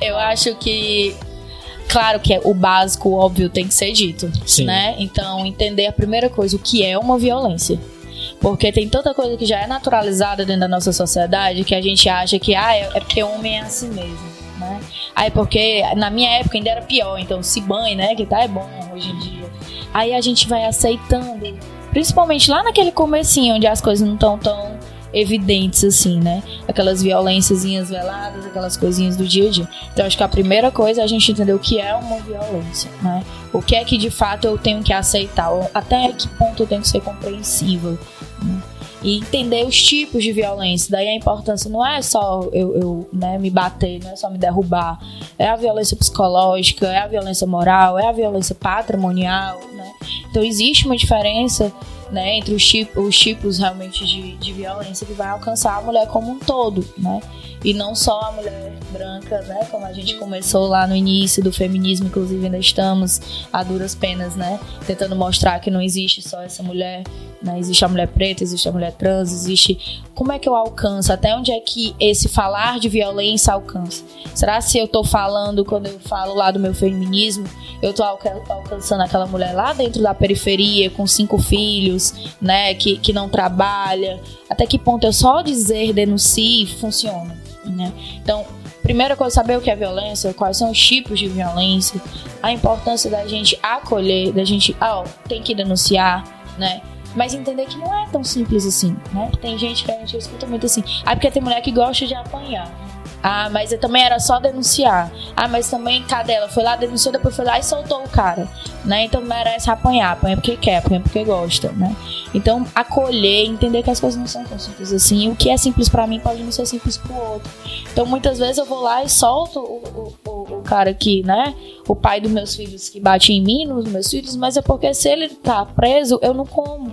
Eu acho que. Claro que é o básico, o óbvio, tem que ser dito. Sim. né? Então, entender a primeira coisa, o que é uma violência. Porque tem tanta coisa que já é naturalizada dentro da nossa sociedade que a gente acha que ah, é, é porque homem é assim mesmo, né? Aí porque na minha época ainda era pior, então se banhe, né? Que tá é bom hoje em dia. Aí a gente vai aceitando, principalmente lá naquele comecinho onde as coisas não estão tão evidentes assim, né? Aquelas violênciazinhas veladas, aquelas coisinhas do dia a dia. Então acho que a primeira coisa é a gente entender o que é uma violência, né? O que é que de fato eu tenho que aceitar, até que ponto eu tenho que ser compreensiva. E entender os tipos de violência. Daí a importância não é só eu, eu né, me bater, não é só me derrubar. É a violência psicológica, é a violência moral, é a violência patrimonial, né? Então existe uma diferença né, entre os, tip- os tipos realmente de, de violência que vai alcançar a mulher como um todo, né? E não só a mulher branca, né? Como a gente começou lá no início do feminismo, inclusive ainda estamos a duras penas, né? Tentando mostrar que não existe só essa mulher, né? Existe a mulher preta, existe a mulher trans, existe. Como é que eu alcanço? Até onde é que esse falar de violência alcança? Será se eu tô falando, quando eu falo lá do meu feminismo, eu tô alca- alcançando aquela mulher lá dentro da periferia, com cinco filhos, né? Que, que não trabalha? Até que ponto eu só dizer denuncie funciona? Né? Então, primeira coisa, saber o que é violência, quais são os tipos de violência, a importância da gente acolher, da gente, ó, tem que denunciar, né? Mas entender que não é tão simples assim, né? Tem gente que a gente escuta muito assim, ah, porque tem mulher que gosta de apanhar. Ah, mas eu também era só denunciar. Ah, mas também, cadê ela? Foi lá, denunciou, depois foi lá e soltou o cara, né? Então merece apanhar, apanha porque quer, apanha porque gosta, né? Então, acolher, entender que as coisas não são tão simples assim. O que é simples pra mim pode não ser simples pro outro. Então, muitas vezes eu vou lá e solto o, o, o, o cara que, né? O pai dos meus filhos que bate em mim, nos meus filhos, mas é porque se ele tá preso, eu não como,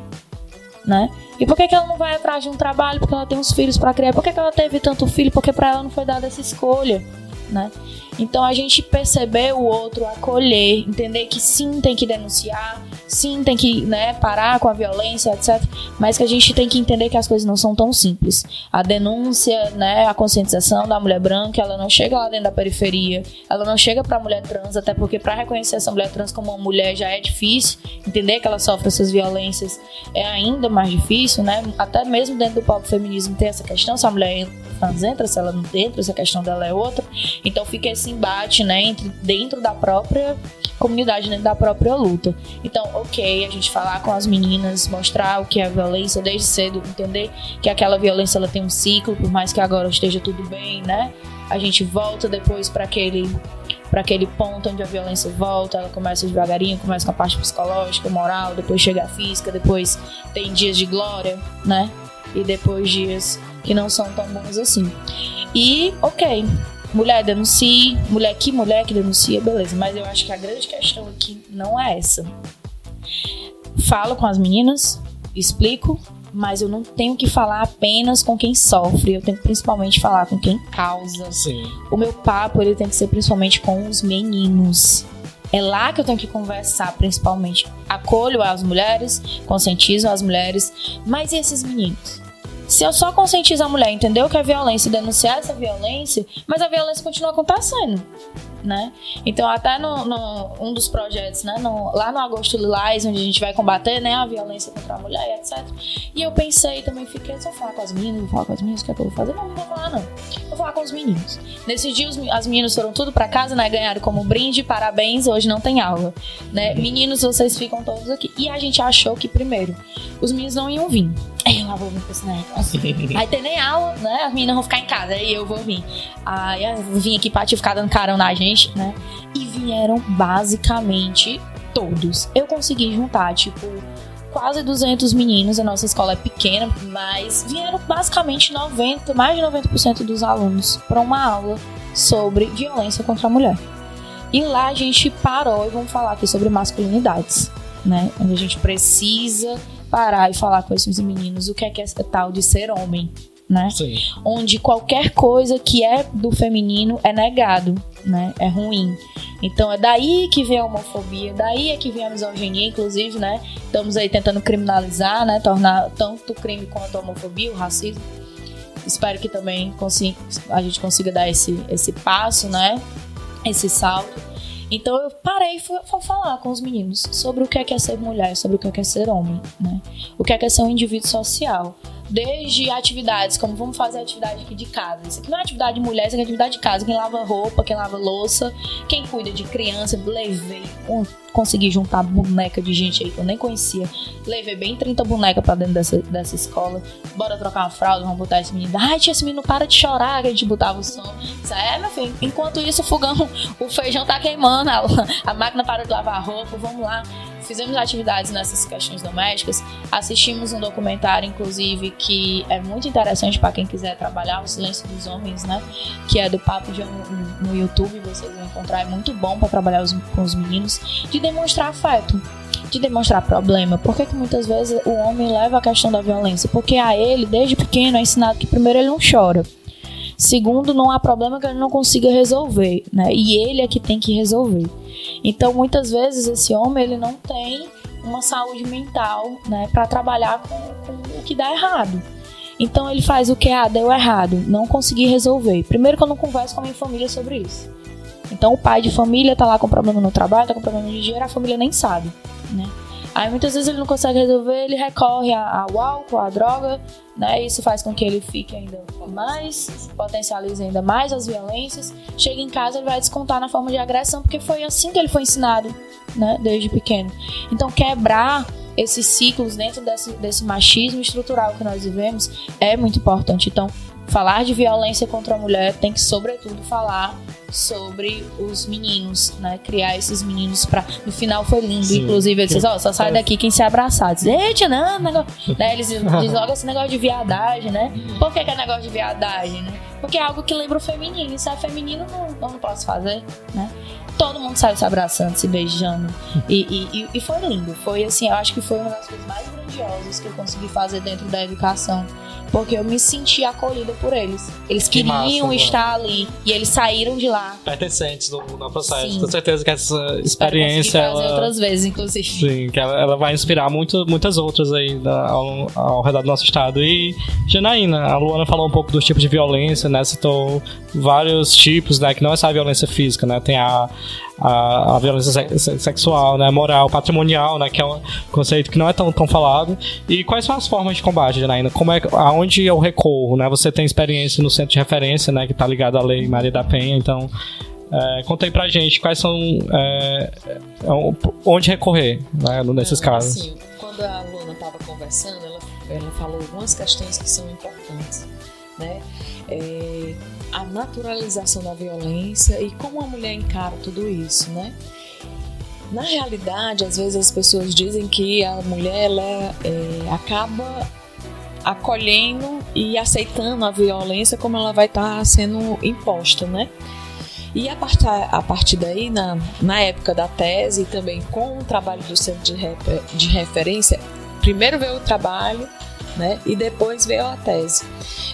né? E por que, que ela não vai atrás de um trabalho? Porque ela tem uns filhos pra criar. Por que, que ela teve tanto filho? Porque pra ela não foi dada essa escolha, né? Então a gente perceber o outro, acolher, entender que sim tem que denunciar, sim, tem que né, parar com a violência, etc. Mas que a gente tem que entender que as coisas não são tão simples. A denúncia, né, a conscientização da mulher branca, ela não chega lá dentro da periferia, ela não chega pra mulher trans, até porque para reconhecer essa mulher trans como uma mulher já é difícil, entender que ela sofre essas violências é ainda mais difícil, né? Até mesmo dentro do próprio feminismo tem essa questão, se a mulher trans entra, se ela não entra, se a questão dela é outra. Então fica esse embate, né, entre, dentro da própria comunidade, dentro da própria luta. Então, ok, a gente falar com as meninas, mostrar o que é violência desde cedo, entender que aquela violência ela tem um ciclo, por mais que agora esteja tudo bem, né? A gente volta depois para aquele para aquele ponto onde a violência volta, ela começa devagarinho, começa com a parte psicológica, moral, depois chega a física, depois tem dias de glória, né? E depois dias que não são tão bons assim. E, ok, mulher denuncie, mulher que mulher que denuncia, beleza, mas eu acho que a grande questão aqui não é essa. Falo com as meninas, explico, mas eu não tenho que falar apenas com quem sofre, eu tenho que principalmente falar com quem causa. Sim. O meu papo ele tem que ser principalmente com os meninos. É lá que eu tenho que conversar, principalmente. Acolho as mulheres, conscientizo as mulheres, mas e esses meninos? Se eu só conscientizo a mulher, entendeu que é violência, denunciar essa violência, mas a violência continua acontecendo, né? Então até no, no- um dos projetos, né, no- lá no Agosto Lilás, onde a gente vai combater, né, a violência contra a mulher e etc. E eu pensei também, fiquei, se eu falar com as meninas, vou falar com as meninas, o que é que eu vou fazer? Não, não vou falar não. Vou falar com os meninos. Nesse dia os- as meninas foram tudo pra casa, né, ganharam como brinde, parabéns, hoje não tem aula, né? Meninos, vocês ficam todos aqui. E a gente achou que primeiro os meninos não iam vir. Aí eu lá vou vir esse negócio. Aí tem nem aula, né? As meninas vão ficar em casa, aí eu vou vir. Aí eu vim aqui pra te ficar dando carão na gente, né? E vieram basicamente todos. Eu consegui juntar, tipo, quase 200 meninos. A nossa escola é pequena, mas vieram basicamente 90, mais de 90% dos alunos para uma aula sobre violência contra a mulher. E lá a gente parou e vamos falar aqui sobre masculinidades, né? Onde a gente precisa parar e falar com esses meninos o que é que é tal de ser homem, né? Sim. onde qualquer coisa que é do feminino é negado, né? É ruim. Então é daí que vem a homofobia, daí é que vem a misoginia, inclusive, né? Estamos aí tentando criminalizar, né? Tornar tanto o crime quanto a homofobia, o racismo. Espero que também consi- a gente consiga dar esse, esse passo, né? Esse salto. Então eu parei e fui, fui falar com os meninos sobre o que é, que é ser mulher, sobre o que é, que é ser homem, né? O que é, que é ser um indivíduo social. Desde atividades, como vamos fazer atividade aqui de casa. Isso aqui não é atividade de mulher, isso aqui é atividade de casa. Quem lava roupa, quem lava louça, quem cuida de criança, levei, con- consegui juntar boneca de gente aí que eu nem conhecia. Levei bem 30 bonecas pra dentro dessa, dessa escola. Bora trocar uma fralda, vamos botar esse menino. Ai, tia, esse menino para de chorar, que a gente botava o som. Isso é, meu filho. Enquanto isso, o fogão, o feijão tá queimando, a, a máquina parou de lavar roupa, vamos lá. Fizemos atividades nessas questões domésticas. Assistimos um documentário, inclusive, que é muito interessante para quem quiser trabalhar, O Silêncio dos Homens, né? Que é do Papo de no- no YouTube, vocês vão encontrar. É muito bom para trabalhar com os meninos. De demonstrar afeto de demonstrar problema. Por que, que muitas vezes o homem leva a questão da violência? Porque a ele, desde pequeno, é ensinado que primeiro ele não chora. Segundo, não há problema que ele não consiga resolver, né? E ele é que tem que resolver. Então, muitas vezes esse homem ele não tem uma saúde mental, né, para trabalhar com, com o que dá errado. Então ele faz o que ah, deu errado, não consegui resolver. Primeiro que eu não converso com a minha família sobre isso. Então o pai de família tá lá com problema no trabalho, tá com problema de dinheiro, a família nem sabe, né? Aí muitas vezes ele não consegue resolver, ele recorre ao álcool, à droga, né? Isso faz com que ele fique ainda mais, potencialize ainda mais as violências. Chega em casa, ele vai descontar na forma de agressão, porque foi assim que ele foi ensinado, né? Desde pequeno. Então quebrar esses ciclos dentro desse, desse machismo estrutural que nós vivemos é muito importante. Então, falar de violência contra a mulher tem que, sobretudo, falar sobre os meninos, né? Criar esses meninos pra. No final foi lindo, Sim. inclusive, eles dizem, ó, só sai daqui quem se abraçar. Diz, Eita, não, negócio. né? Eles dizem logo esse negócio de viadagem, né? Por que, que é negócio de viadagem, né? Porque é algo que lembra o feminino. Se é feminino, não, não posso fazer, né? Todo mundo saiu se abraçando, se beijando. E, e, e- foi lindo. Foi assim, eu acho que foi uma das coisas mais grandiosas que eu consegui fazer dentro da educação. Porque eu me senti acolhida por eles. Eles Que queriam massa, mano. estar ali. E eles saíram de lá. Pertencentes no, no processo. Tenho certeza que essa experiência. trazer Ela... outras vezes, inclusive. Sim, que ela, ela vai inspirar muito, muitas outras aí da- ao, ao redor do nosso estado. E, Janaína, a Luana falou um pouco dos tipos de violência, né? Citou vários tipos, né? Que não é só a violência física, né? Tem a, a, a violência se- se- sexual, né? Moral, patrimonial, né? Que é um conceito que não é tão, tão falado. E quais são as formas de combate, Janaína? Como é, aonde eu recorro, né? Você tem experiência no centro de referência, né? Que tá ligado à Lei Maria da Penha, então... É, conta aí pra gente quais são. é, é, onde recorrer né, nesses Então, casos. Assim, quando a Luna estava conversando, ela, ela falou algumas questões que são importantes, né? É, a naturalização da violência e como a mulher encara tudo isso, né? Na realidade, às vezes as pessoas dizem que a mulher ela, é, acaba acolhendo e aceitando a violência como ela vai estar sendo imposta, né? E a partir, a partir daí, na, na época da tese e também com o trabalho do centro de, de referência, primeiro veio o trabalho, né? E depois veio a tese.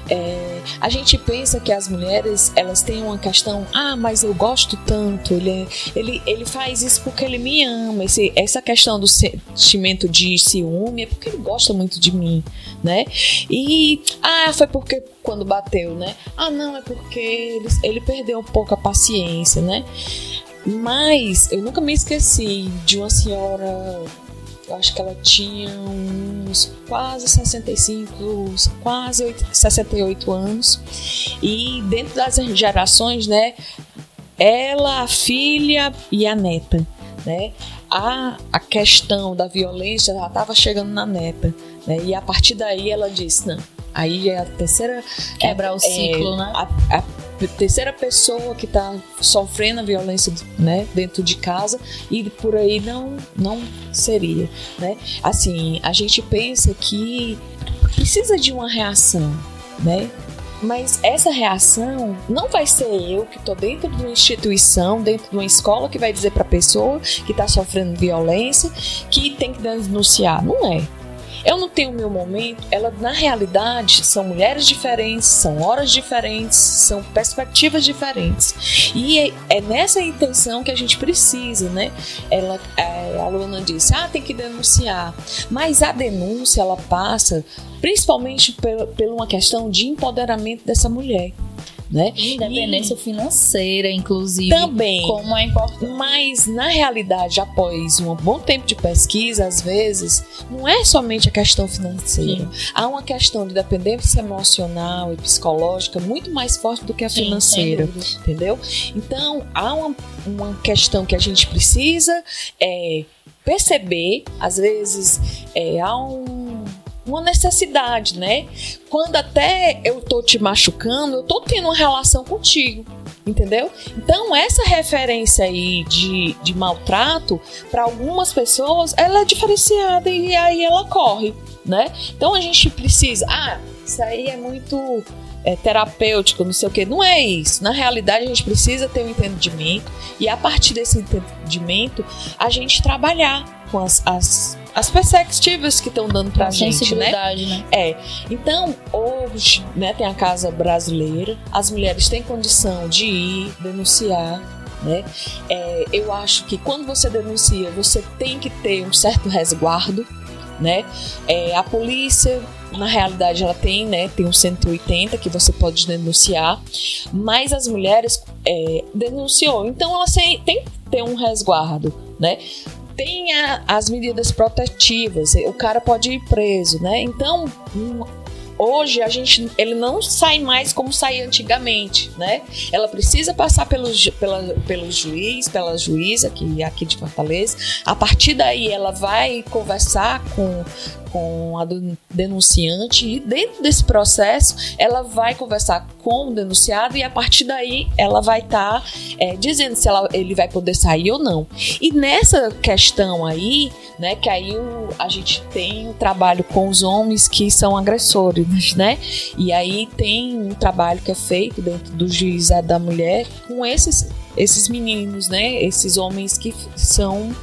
É, a gente pensa que as mulheres elas têm uma questão, ah, mas eu gosto tanto, ele, é- ele, ele faz isso porque ele me ama. Esse, essa questão do sentimento de ciúme é porque ele gosta muito de mim, né? E ah, foi porque quando bateu, né? Ah, não, é porque ele, ele perdeu um pouco a paciência, né? Mas eu nunca me esqueci de uma senhora, eu acho que ela tinha uns quase 65, quase oit- 68 anos. E dentro das gerações, né? Ela, a filha e a neta, né? A, a questão da violência já estava chegando na neta, né? E a partir daí ela disse, não, aí é a terceira Quebrar o é, ciclo, né? a, a terceira pessoa que está sofrendo a violência né, dentro de casa e por aí não não seria né assim a gente pensa que precisa de uma reação né mas essa reação não vai ser eu que estou dentro de uma instituição, dentro de uma escola, que vai dizer para a pessoa que está sofrendo violência que tem que denunciar. Não é. Eu não tenho o meu momento. Ela, na realidade, são mulheres diferentes, são horas diferentes, são perspectivas diferentes. E é, é nessa intenção que a gente precisa, né? Ela, é, a Luana disse, ah, tem que denunciar. Mas a denúncia, ela passa principalmente por, por uma questão de empoderamento dessa mulher, né? Independência financeira, inclusive. Também. Como é importante. Mas, na realidade, após um bom tempo de pesquisa, às vezes, não é somente a questão financeira. Há uma questão de dependência emocional e psicológica muito mais forte do que a Sim, financeira. Entendeu? Então, há uma, uma questão que a gente precisa é, perceber, às vezes, é, há um- uma necessidade, né? Quando até eu tô te machucando, eu tô tendo uma relação contigo. Entendeu? Então, essa referência aí de, de maltrato, para algumas pessoas, ela é diferenciada e aí ela corre, né? Então, a gente precisa. Ah, isso aí é muito é, terapêutico, não sei o que. Não é isso. Na realidade, a gente precisa ter um entendimento e, a partir desse entendimento, a gente trabalhar com as, as, as perspectivas que estão dando pra gente, né? né? É. Então, hoje, né, tem a Casa Brasileira, as mulheres têm condição de ir denunciar. Né? É, eu acho que quando você denuncia, você tem que ter um certo resguardo. Né? É, a polícia, na realidade, ela tem, né, tem um 180 que você pode denunciar, mas as mulheres é, denunciou, então ela tem tem que ter um resguardo. Né? Tem as medidas protetivas, o cara pode ir preso, né? Então, hoje a gente ele não sai mais como saía antigamente, né? Ela precisa passar pelo, pela, pelo juiz, pela juíza aqui, aqui de Fortaleza. A partir daí ela vai conversar com com a denunciante e dentro desse processo ela vai conversar com o denunciado e a partir daí ela vai estar dizendo se ela- ele vai poder sair ou não. E nessa questão aí, né, que aí o- a gente tem o trabalho com os homens que são agressores, né? E aí tem um trabalho que é feito dentro do juizado da mulher com esses esses meninos, né? Esses homens que são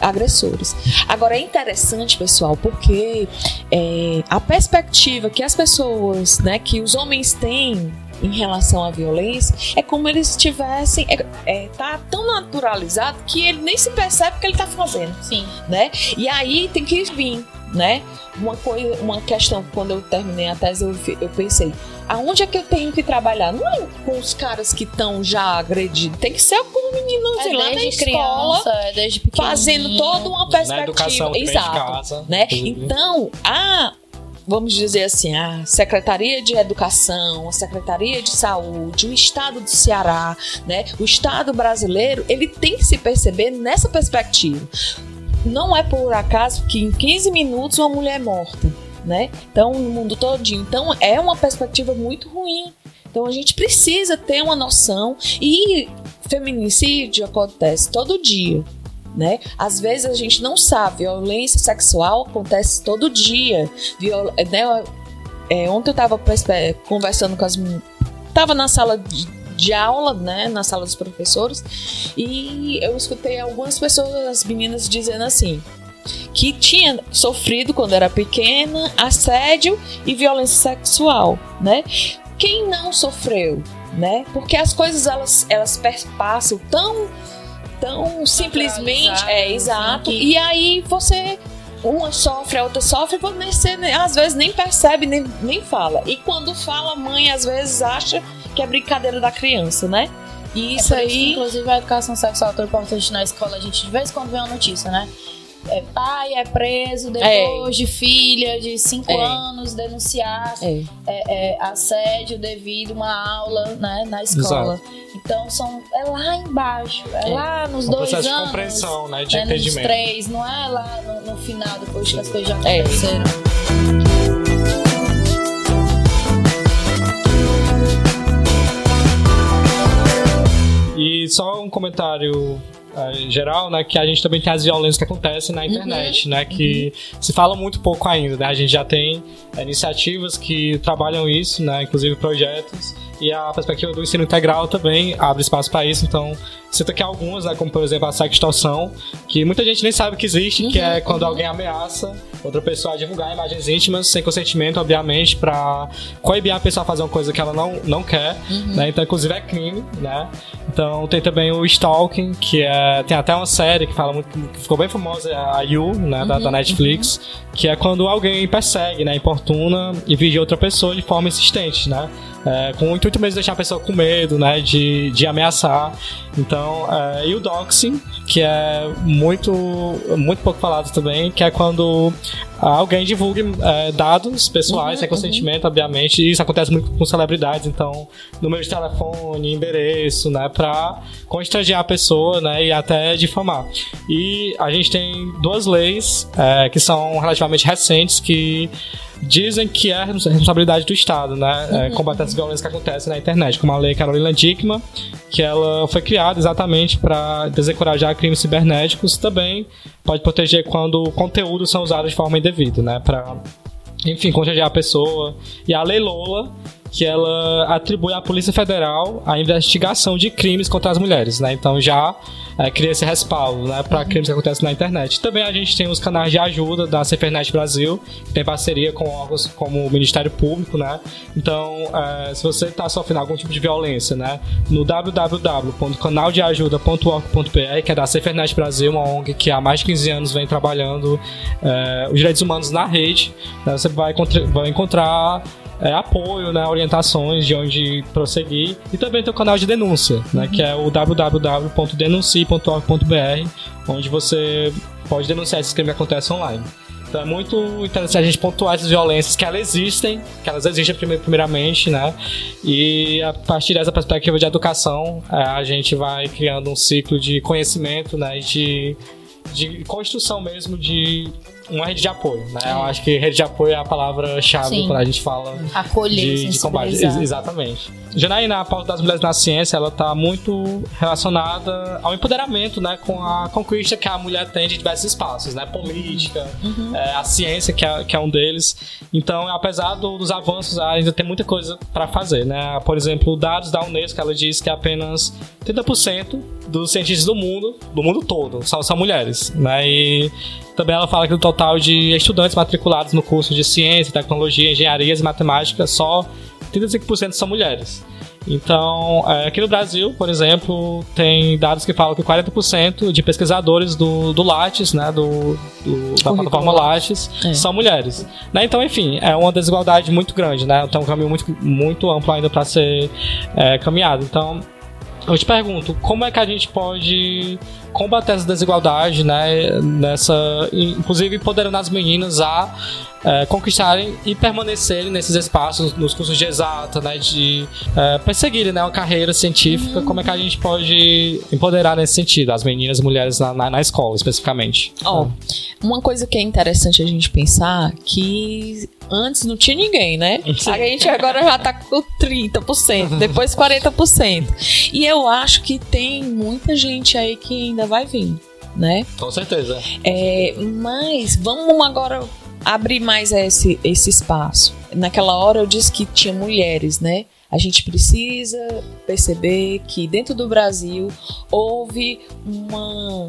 agressores. Agora é interessante, pessoal, porque é, a perspectiva que as pessoas, né, que os homens têm em relação à violência é como eles estivessem é, é, tá tão naturalizado que ele nem se percebe o que ele tá fazendo Sim. né? E aí tem que vir, né? Uma coisa, uma questão que quando eu terminei a tese eu, eu pensei, aonde é que eu tenho que trabalhar? Não é com os caras que estão já agredidos, tem que ser com meninos É lá na escola, criança, é desde fazendo toda uma Na perspectiva, educação também de exato, casa. né? inclusive. Então, a vamos dizer assim, a Secretaria de Educação, a Secretaria de Saúde, o Estado do Ceará, né? O Estado brasileiro, ele tem que se perceber nessa perspectiva. Não é por acaso que em 15 minutos uma mulher é morta, né? Então, no mundo todinho. Então, é uma perspectiva muito ruim. Então, a gente precisa ter uma noção e feminicídio acontece todo dia, né? Às vezes a gente não sabe, violência sexual acontece todo dia. Viol né? É, ontem eu tava perspe- conversando com as tava na sala de, de aula, né, na sala dos professores, e eu escutei algumas pessoas, as meninas dizendo assim, que tinha sofrido quando era pequena assédio e violência sexual, né? Quem não sofreu, né? Porque as coisas elas elas perpassam tão tão simplesmente, é assim, exato. E aí você uma sofre, a outra sofre, você né, às vezes nem percebe, nem, nem fala. E quando fala, a mãe às vezes acha que é brincadeira da criança, né? E É isso que, aí. inclusive, a educação sexual é tão importante na escola. A gente de vez em quando vê uma notícia, né? É, pai é preso depois de filha de 5 É. anos denunciar É. é, é, assédio devido a uma aula né, na escola. Então são, é lá embaixo, é, É. lá nos Um dois processo de anos. compreensão, né? De né, nos entendimento. três, não é lá no, no final, depois que as coisas já É. aconteceram. E só um comentário geral, né? Que a gente também tem as violências que acontecem na internet, né? Que se fala muito pouco ainda, né? A gente já tem iniciativas que trabalham isso, né? Inclusive projetos. E a perspectiva do ensino integral também abre espaço para isso. Então, cita aqui algumas, né? Como, por exemplo, a sextorção, que muita gente nem sabe que existe, que é quando alguém ameaça outra pessoa a divulgar imagens íntimas sem consentimento, obviamente, para coibir a pessoa a fazer uma coisa que ela não, não quer, né? Então, inclusive, é crime, né? Então, tem também o stalking, que é, tem até uma série que fala muito, que ficou bem famosa, é a You, né, da, da Netflix, que é quando alguém persegue, né, importuna e vigia outra pessoa de forma insistente, né? É, com o intuito mesmo de deixar a pessoa com medo, né, de, de ameaçar. Então, é, e o doxing, que é muito, muito pouco falado também, que é quando alguém divulgue é, dados pessoais sem consentimento, obviamente, e isso acontece muito com celebridades, então, número de telefone, endereço, né, pra constranger a pessoa, né, e até difamar. E a gente tem duas leis é, que são relativamente recentes que dizem que é responsabilidade do Estado, né? É, combater as violências que acontecem na internet, como a lei Carolina Dickman, que ela foi criada exatamente para desencorajar crimes cibernéticos, também pode proteger quando conteúdos são usados de forma indevida, né? Para enfim, constranger a pessoa. E a Lei Lola, que ela atribui à Polícia Federal a investigação de crimes contra as mulheres, né? Então já é, cria esse respaldo, né, para crimes que acontecem na internet. Também a gente tem os canais de ajuda da Cifernet Brasil, que tem parceria com órgãos como o Ministério Público, né? Então, é, se você está sofrendo algum tipo de violência, né, no www.canaldeajuda.org.br, que é da Cifernet Brasil, uma ONG que há mais de 15 anos vem trabalhando é, os direitos humanos na rede, né, você vai, vai encontrar é, apoio, né, orientações de onde prosseguir. E também tem o canal de denúncia, né, que é o www.denuncie.org.br, onde você pode denunciar esses crimes que acontecem online. Então é muito interessante a gente pontuar essas violências que elas existem, que elas existem prime- primeiramente, né? E a partir dessa perspectiva de educação, é, a gente vai criando um ciclo de conhecimento, né? E de, de construção mesmo de uma rede de apoio, né? Eu acho que rede de apoio é a palavra-chave quando a gente fala Acolher, de, de combate. Ex- Exatamente. Janaína, a pauta das mulheres na ciência, ela tá muito relacionada ao empoderamento, né? Com a conquista que a mulher tem de diversos espaços, né? Política, Uhum. é, a ciência, que é, que é um deles. Então, apesar do- dos avanços, ainda tem muita coisa para fazer, né? Por exemplo, dados da Unesco, ela diz que apenas 30% dos cientistas do mundo, do mundo todo, são, são mulheres, né? E também ela fala que do total de estudantes matriculados no curso de ciência, tecnologia, engenharias e matemática, só 35% são mulheres. Então, é, aqui no Brasil, por exemplo, tem dados que falam que 40% de pesquisadores do, do Lattes, né, do, do- da plataforma Lattes, É. são mulheres. Né, então, enfim, é uma desigualdade muito grande, né? Tem um caminho muito, muito amplo ainda para ser é, caminhado. Então, eu te pergunto, como é que a gente pode combater essa desigualdade, né, nessa, inclusive empoderando as meninas a é, conquistarem e permanecerem nesses espaços, nos cursos de exata, né, de é, perseguirem né, uma carreira científica, como é que a gente pode empoderar nesse sentido, as meninas e mulheres na, na, na escola, especificamente? Ó, uma coisa que é interessante a gente pensar que antes não tinha ninguém, né? Sim. A gente agora já tá com 30%, depois 40%. E eu acho que tem muita gente aí que ainda vai vir, né? Com certeza. É, mas vamos agora abrir mais esse, esse espaço. Naquela hora eu disse que tinha mulheres, né? A gente precisa perceber que dentro do Brasil houve uma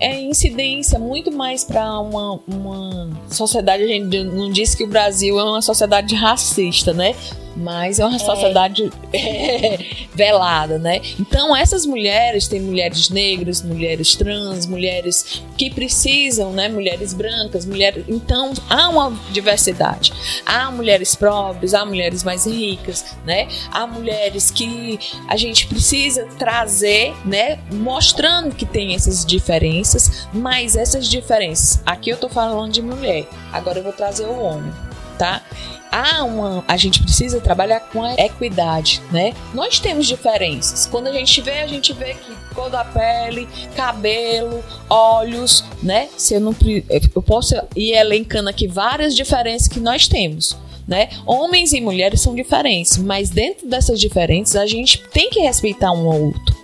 é, incidência muito mais para uma, uma sociedade. A gente não disse que o Brasil é uma sociedade racista, né? Mas é uma sociedade é, velada, né? Então, essas mulheres, tem mulheres negras, mulheres trans, mulheres que precisam, né? Mulheres brancas, mulheres. Então, há uma diversidade. Há mulheres pobres, há mulheres mais ricas, né? Há mulheres que a gente precisa trazer, né? Mostrando que tem essas diferenças, mas essas diferenças. Aqui eu tô falando de mulher, agora eu vou trazer o homem, tá? Há uma, a gente precisa trabalhar com a equidade, né? Nós temos diferenças. Quando a gente vê, a gente vê que cor da pele, cabelo, olhos, né? Se eu não eu posso ir elencando aqui várias diferenças que nós temos. Né? Homens e mulheres são diferentes, mas dentro dessas diferenças a gente tem que respeitar um ao outro.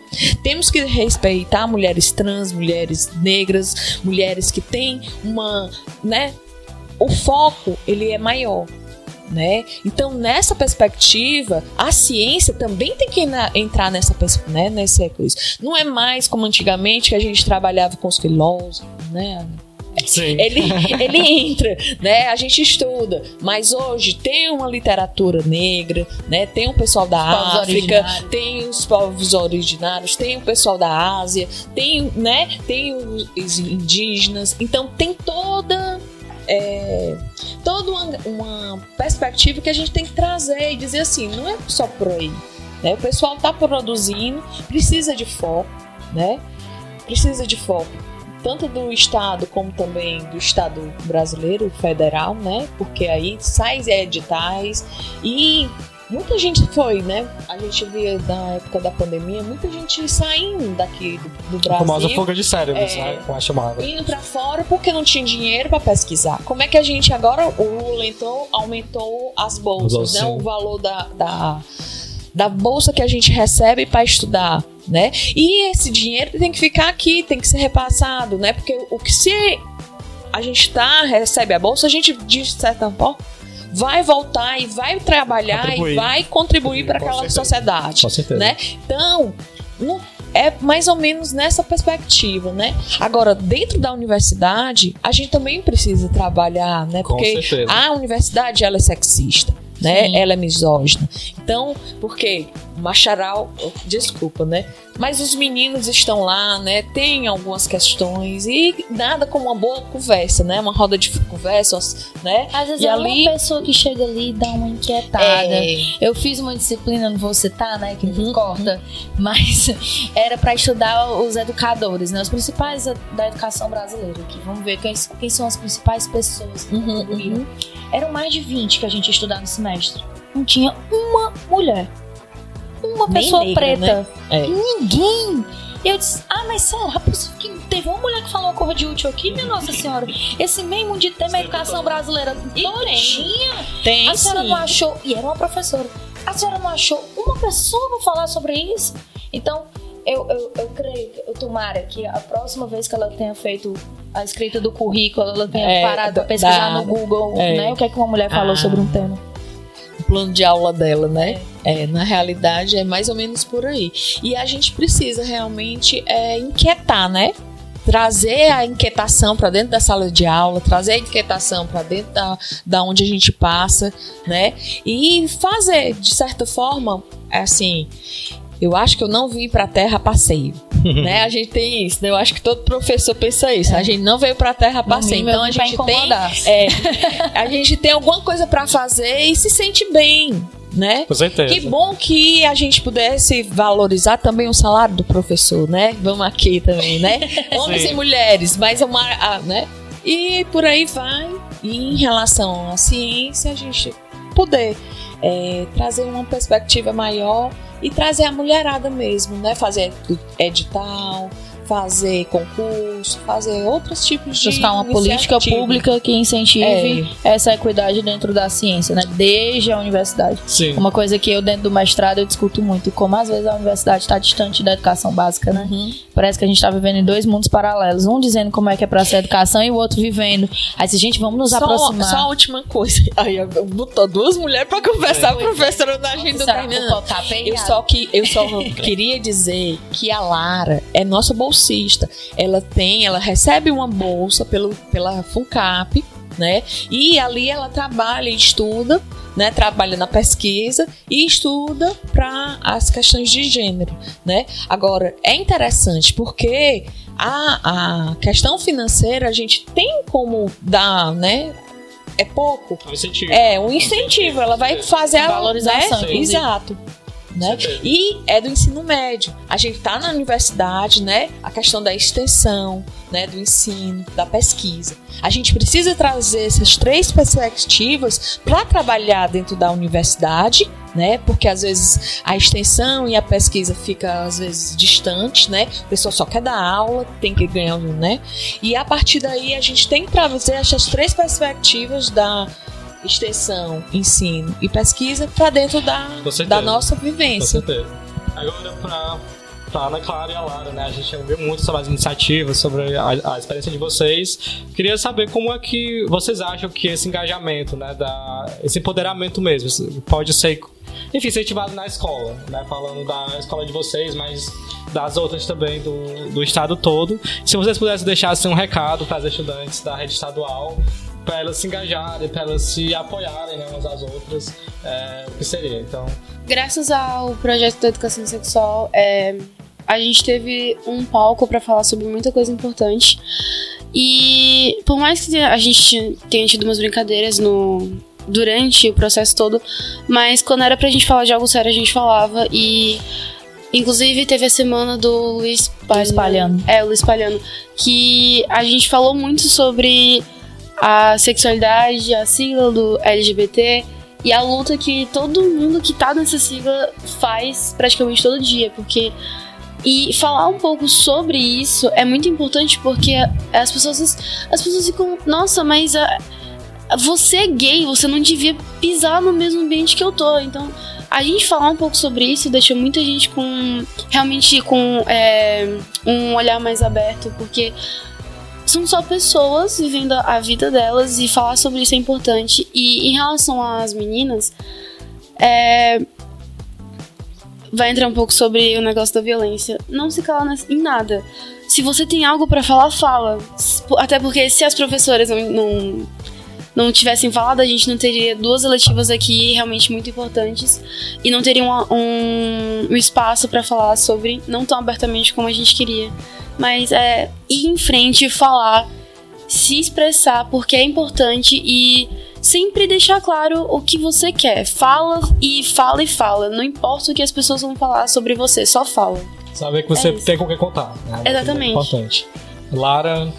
Temos que respeitar mulheres trans, mulheres negras, mulheres que têm uma, né? O foco ele é maior, né? Então, nessa perspectiva, a ciência também tem que na- entrar nessa, né, nessa coisa. Não é mais como antigamente que a gente trabalhava com os filósofos, né? Sim. Ele, ele entra, né? A gente estuda, mas hoje tem uma literatura negra, né? Tem o pessoal da África, originários. tem os povos originários, tem o pessoal da Ásia, tem, né? Tem os indígenas. Então tem toda é, toda uma, uma perspectiva que a gente tem que trazer e dizer assim, não é só por aí. Né? O pessoal está produzindo, precisa de foco, né? Precisa de foco. Tanto do Estado como também do Estado brasileiro, federal, né? Porque aí sai editais e muita gente foi, né? A gente via na época da pandemia, muita gente saindo daqui do, do A famosa Brasil fuga de cérebros, É. né? Como é chamada. indo pra fora porque não tinha dinheiro pra pesquisar. Como é que a gente agora o Lula aumentou as bolsas, Bolsa, né? O valor da, da, da bolsa que a gente recebe pra estudar, né? E esse dinheiro tem que ficar aqui, tem que ser repassado, né? Porque o que se a gente tá recebe a bolsa, a gente de certa forma vai voltar e vai trabalhar Contribuir. e vai contribuir para aquela certeza. sociedade Com certeza. né? Então, não- é mais ou menos nessa perspectiva, né? Agora, dentro da universidade, a gente também precisa trabalhar, né? Porque a universidade, ela é sexista, né? Sim. Ela é misógina. Então, porque Macharal, desculpa, né? Mas os meninos estão lá, né? Tem algumas questões e nada como uma boa conversa, né? Uma roda de conversa, né? Às vezes E é ali- uma pessoa que chega ali e dá uma inquietada. É, Eu fiz uma disciplina, não vou citar, né, que Uhum, me corta, mas era para estudar os educadores, né, os principais da educação brasileira. Aqui. Vamos ver quem, quem são as principais pessoas que Uhum, uhum. Eram mais de 20 que a gente ia estudar no semestre. Não tinha uma mulher. Uma Nem pessoa negra, preta. É. Ninguém. Eu disse, ah, mas será possível que teve uma mulher que falou uma coisa de útil aqui, minha Nossa Senhora? Esse mesmo de tema a educação brasileira todinha. Tem A senhora sim. não achou, e era uma professora, a senhora não achou uma pessoa pra falar sobre isso? Então, eu, eu, eu creio, eu tomara que a próxima vez que ela tenha feito a escrita do currículo, ela tenha É, parado pra da- pesquisar da- no Google, é. né? O que é que uma mulher falou Ah. sobre um tema. Plano de aula dela, né? É, na realidade é mais ou menos por aí. E a gente precisa realmente é, inquietar, né? Trazer a inquietação para dentro da sala de aula, trazer a inquietação para dentro da, da onde a gente passa, né? E fazer, de certa forma, assim, eu acho que eu não vim para a Terra a passeio, né? A gente tem isso, né? Eu acho que todo professor pensa isso. A gente não veio para a Terra a passeio, então a pra gente tem é, a gente tem alguma coisa pra fazer e se sente bem, né? Com certeza. Que bom que a gente pudesse valorizar também o salário do professor, né? Vamos aqui também, né? Homens e mulheres, mas é uma, a- né? E por aí vai. E em relação à ciência, a gente poder é, trazer uma perspectiva maior e trazer a mulherada mesmo, né? Fazer edital, fazer concurso, fazer outros tipos de Buscar uma política pública que incentive essa equidade dentro da ciência, né? Desde a universidade. Sim. Uma coisa que eu, dentro do mestrado, eu discuto muito, como às vezes a universidade está distante da educação básica, né? Uhum. Parece que a gente está vivendo em dois mundos paralelos. Um dizendo como é que é para ser educação e o outro vivendo. Aí, se gente, vamos nos Só, aproximar. só a última coisa. Aí eu- botou duas mulheres pra conversar, a professora da gente não Será tá Eu só, que, eu só queria dizer que a Lara é nossa bolsista. Ela tem, ela recebe uma bolsa pelo, pela FUNCAP, né? E ali ela trabalha e estuda, né? Trabalha na pesquisa e estuda para as questões de gênero, né? Agora, é interessante porque a, a questão financeira a gente tem como dar, né? É pouco, Um incentivo. é um incentivo, ela vai fazer a Valorização, né? Exato. Né? E é do ensino médio. A gente tá na universidade, né? A questão da extensão, né? Do ensino, da pesquisa. A gente precisa trazer essas três perspectivas para trabalhar dentro da universidade, né? Porque às vezes a extensão e a pesquisa fica às vezes distante, né? A pessoa só quer dar aula, tem que ganhar, né? E a partir daí a gente tem que trazer essas três perspectivas da extensão, ensino e pesquisa para dentro da, Com da nossa Com vivência. certeza. Agora, pra, pra Ana Clara e a Lara, né? A gente ouviu muito sobre as iniciativas, sobre a, a experiência de vocês. Queria saber como é que vocês acham que esse engajamento, né? Da, esse empoderamento mesmo, pode ser, enfim, incentivado na escola, né? Falando da escola de vocês, mas das outras também do, do estado todo. Se vocês pudessem deixar assim, um recado para as estudantes da rede estadual, para elas se engajarem, para elas se apoiarem né, umas às outras, é, o que seria? Então, Graças ao projeto da educação sexual, é, a gente teve um palco para falar sobre muita coisa importante. E por mais que a gente tenha tido umas brincadeiras no durante o processo todo, mas quando era pra gente falar de algo sério, a gente falava e inclusive teve a semana do Luiz Palhano, Palhano. É, o Luiz Palhano, que a gente falou muito sobre a sexualidade, a sigla do LGBT e a luta que todo mundo que tá nessa sigla faz praticamente todo dia, porque e falar um pouco sobre isso é muito importante porque as pessoas as pessoas ficam, nossa, mas a, você é gay, você não devia pisar no mesmo ambiente que eu tô. Então, a gente falar um pouco sobre isso deixa muita gente com realmente com é, um olhar mais aberto, porque são só pessoas vivendo a vida delas e falar sobre isso é importante. E em relação às meninas, é, vai entrar um pouco sobre o negócio da violência. Não se cala em nada. Se você tem algo pra falar, fala. Até porque se as professoras não, não, não tivessem falado, a gente não teria duas eletivas aqui realmente muito importantes e não teria uma- um, um espaço pra falar sobre, não tão abertamente como a gente queria. Mas é ir em frente, falar, se expressar, porque é importante e sempre deixar claro o que você quer. Fala e fala e fala. Não importa o que as pessoas vão falar sobre você, só fala. Saber que você É tem com quem contar. Né? Exatamente. É importante. Lara,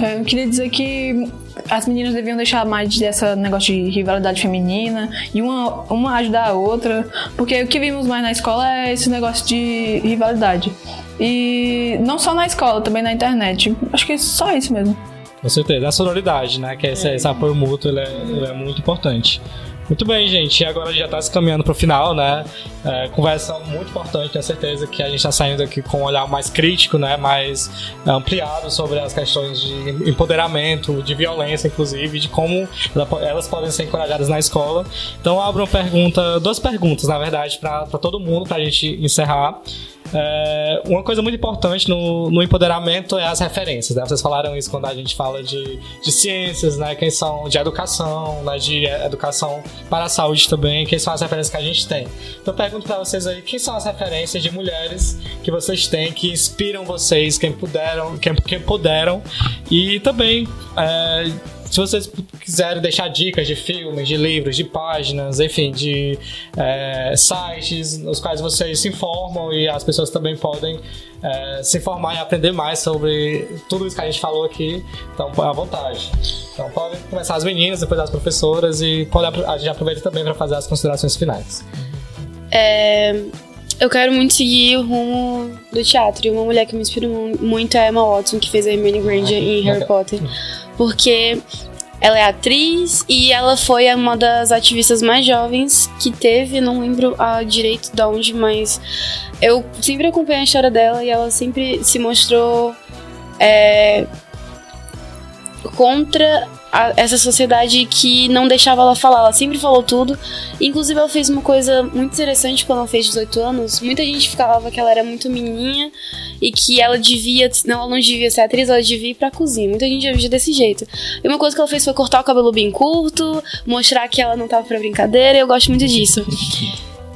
É, Eu queria dizer que as meninas deviam deixar mais dessa negócio de rivalidade feminina e uma, uma ajudar a outra, porque o que vimos mais na escola é esse negócio de rivalidade. E não só na escola, também na internet. Acho que só isso mesmo. Com certeza. A sororidade, né? Que esse, esse apoio mútuo ele é, ele é muito importante. Muito bem, gente. E agora a gente já está se caminhando para o final, né? É, conversa muito importante, tenho certeza que a gente está saindo aqui com um olhar mais crítico, né? Mais ampliado sobre as questões de empoderamento, de violência, inclusive, de como ela- elas podem ser encorajadas na escola. Então, abro uma pergunta, duas perguntas, na verdade, para todo mundo, para a gente encerrar. É, uma coisa muito importante no, no empoderamento é as referências, né? Vocês falaram isso quando a gente fala de, de ciências, né? Quem são de educação, né? De educação para a saúde também, quem são as referências que a gente tem. Então eu pergunto para vocês aí, quem são as referências de mulheres que vocês têm, que inspiram vocês, quem puderam, quem, quem puderam, e também é, se vocês quiserem deixar dicas de filmes, de livros, de páginas, enfim, de é, sites nos quais vocês se informam e as pessoas também podem é, se informar e aprender mais sobre tudo isso que a gente falou aqui, então à vontade. Então podem começar as meninas, depois as professoras e pode, a gente aproveita também para fazer as considerações finais. É, eu quero muito seguir o rumo do teatro. E uma mulher que me inspira mu- muito é a Emma Watson, que fez a Hermione Granger em Harry. Potter. Porque ela é atriz e ela foi uma das ativistas mais jovens que teve, não lembro a direito de onde, mas eu sempre acompanhei a história dela e ela sempre se mostrou é, contra a- essa sociedade que não deixava ela falar. Ela sempre falou tudo. Inclusive, ela fez uma coisa muito interessante quando ela fez 18 anos. Muita gente falava que ela era muito menininha e que ela devia. Não, ela não devia ser atriz, ela devia ir pra cozinha. Muita gente via desse jeito. E uma coisa que ela fez foi cortar o cabelo bem curto, mostrar que ela não tava pra brincadeira. Eu gosto muito disso.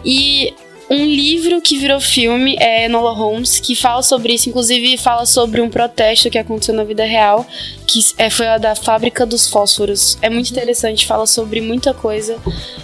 E um livro que virou filme é Enola Holmes, que fala sobre isso, inclusive fala sobre um protesto que aconteceu na vida real, que é, foi a da fábrica dos fósforos. É muito interessante, fala sobre muita coisa.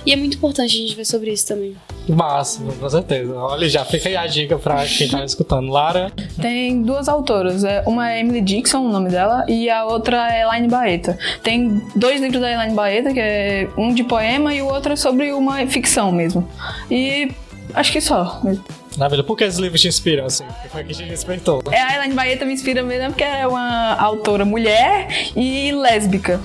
E é muito importante a gente ver sobre isso também. Máximo, com certeza. Olha, já fica aí a dica para quem tá escutando. Lara, Tem duas autoras. é, Uma é Emily Dixon, o nome dela, e a outra é Elaine Baeta. Tem dois livros da Elaine Baeta, que é um de poema e o outro é sobre uma ficção mesmo. E acho que só. mesmo. na vida, por que esses livros te inspiram, assim? O que foi que te despertou? É, a Elaine Baeta me inspira mesmo porque é uma autora mulher e lésbica.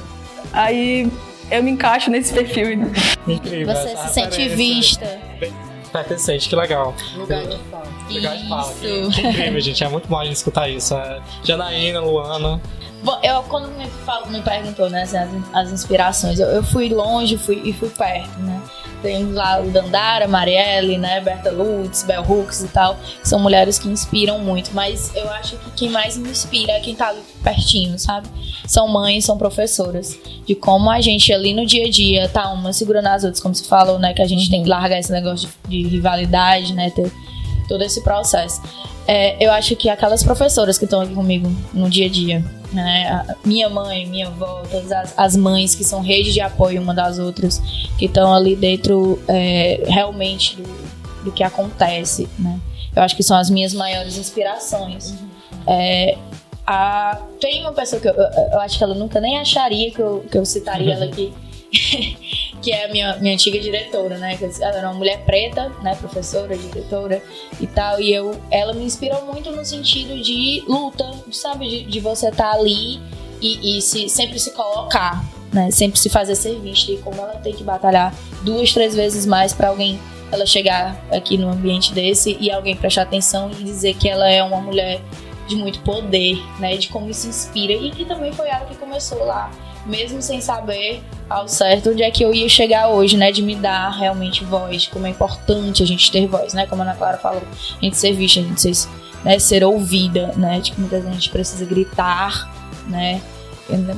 Aí eu me encaixo nesse perfil. Incrível. Você se sente referência. vista. Bem Pertencente, que legal. Lugar de fala. Legal de fala. Que, Isso. que incrível, gente. É muito bom a gente escutar isso. É, Janaína, Luana. Bom, eu quando me, fal- me perguntou, né, assim, as, as inspirações, eu, eu fui longe fui, e fui perto, né? Tem lá o Dandara, Marielle, né, Berta Lutz, Bell Hooks e tal, são mulheres que inspiram muito, mas eu acho que quem mais me inspira é quem tá ali pertinho, sabe? São mães, são professoras, de como a gente ali no dia a dia tá uma segurando as outras, como se falou, né, que a gente tem que largar esse negócio de, de rivalidade, né, ter todo esse processo. É, eu acho que aquelas professoras que estão aqui comigo no dia a dia, né? Minha mãe, minha avó, todas as, as mães que são rede de apoio uma das outras, que estão ali dentro é, realmente do, do que acontece, né? Eu acho que são as minhas maiores inspirações. É, a, tem uma pessoa que eu, eu- eu acho que ela nunca nem acharia que eu, que eu citaria ela aqui. que é a minha, minha antiga diretora, né? Ela era uma mulher preta, né? Professora, diretora e tal. E eu, ela me inspirou muito no sentido de luta, sabe? De, de você estar ali e, e se, sempre se colocar, né? Sempre se fazer ser vista. E como ela tem que batalhar duas, três vezes mais para alguém ela chegar aqui num ambiente desse e alguém prestar atenção e dizer que ela é uma mulher de muito poder, né? De como isso inspira. E que também foi ela que começou lá, mesmo sem saber ao certo onde é que eu ia chegar hoje, né? De me dar realmente voz, como é importante a gente ter voz, né? Como a Ana Clara falou, a gente ser vista, a gente ser, né, ser ouvida, né? De que muitas vezes a gente precisa gritar, né?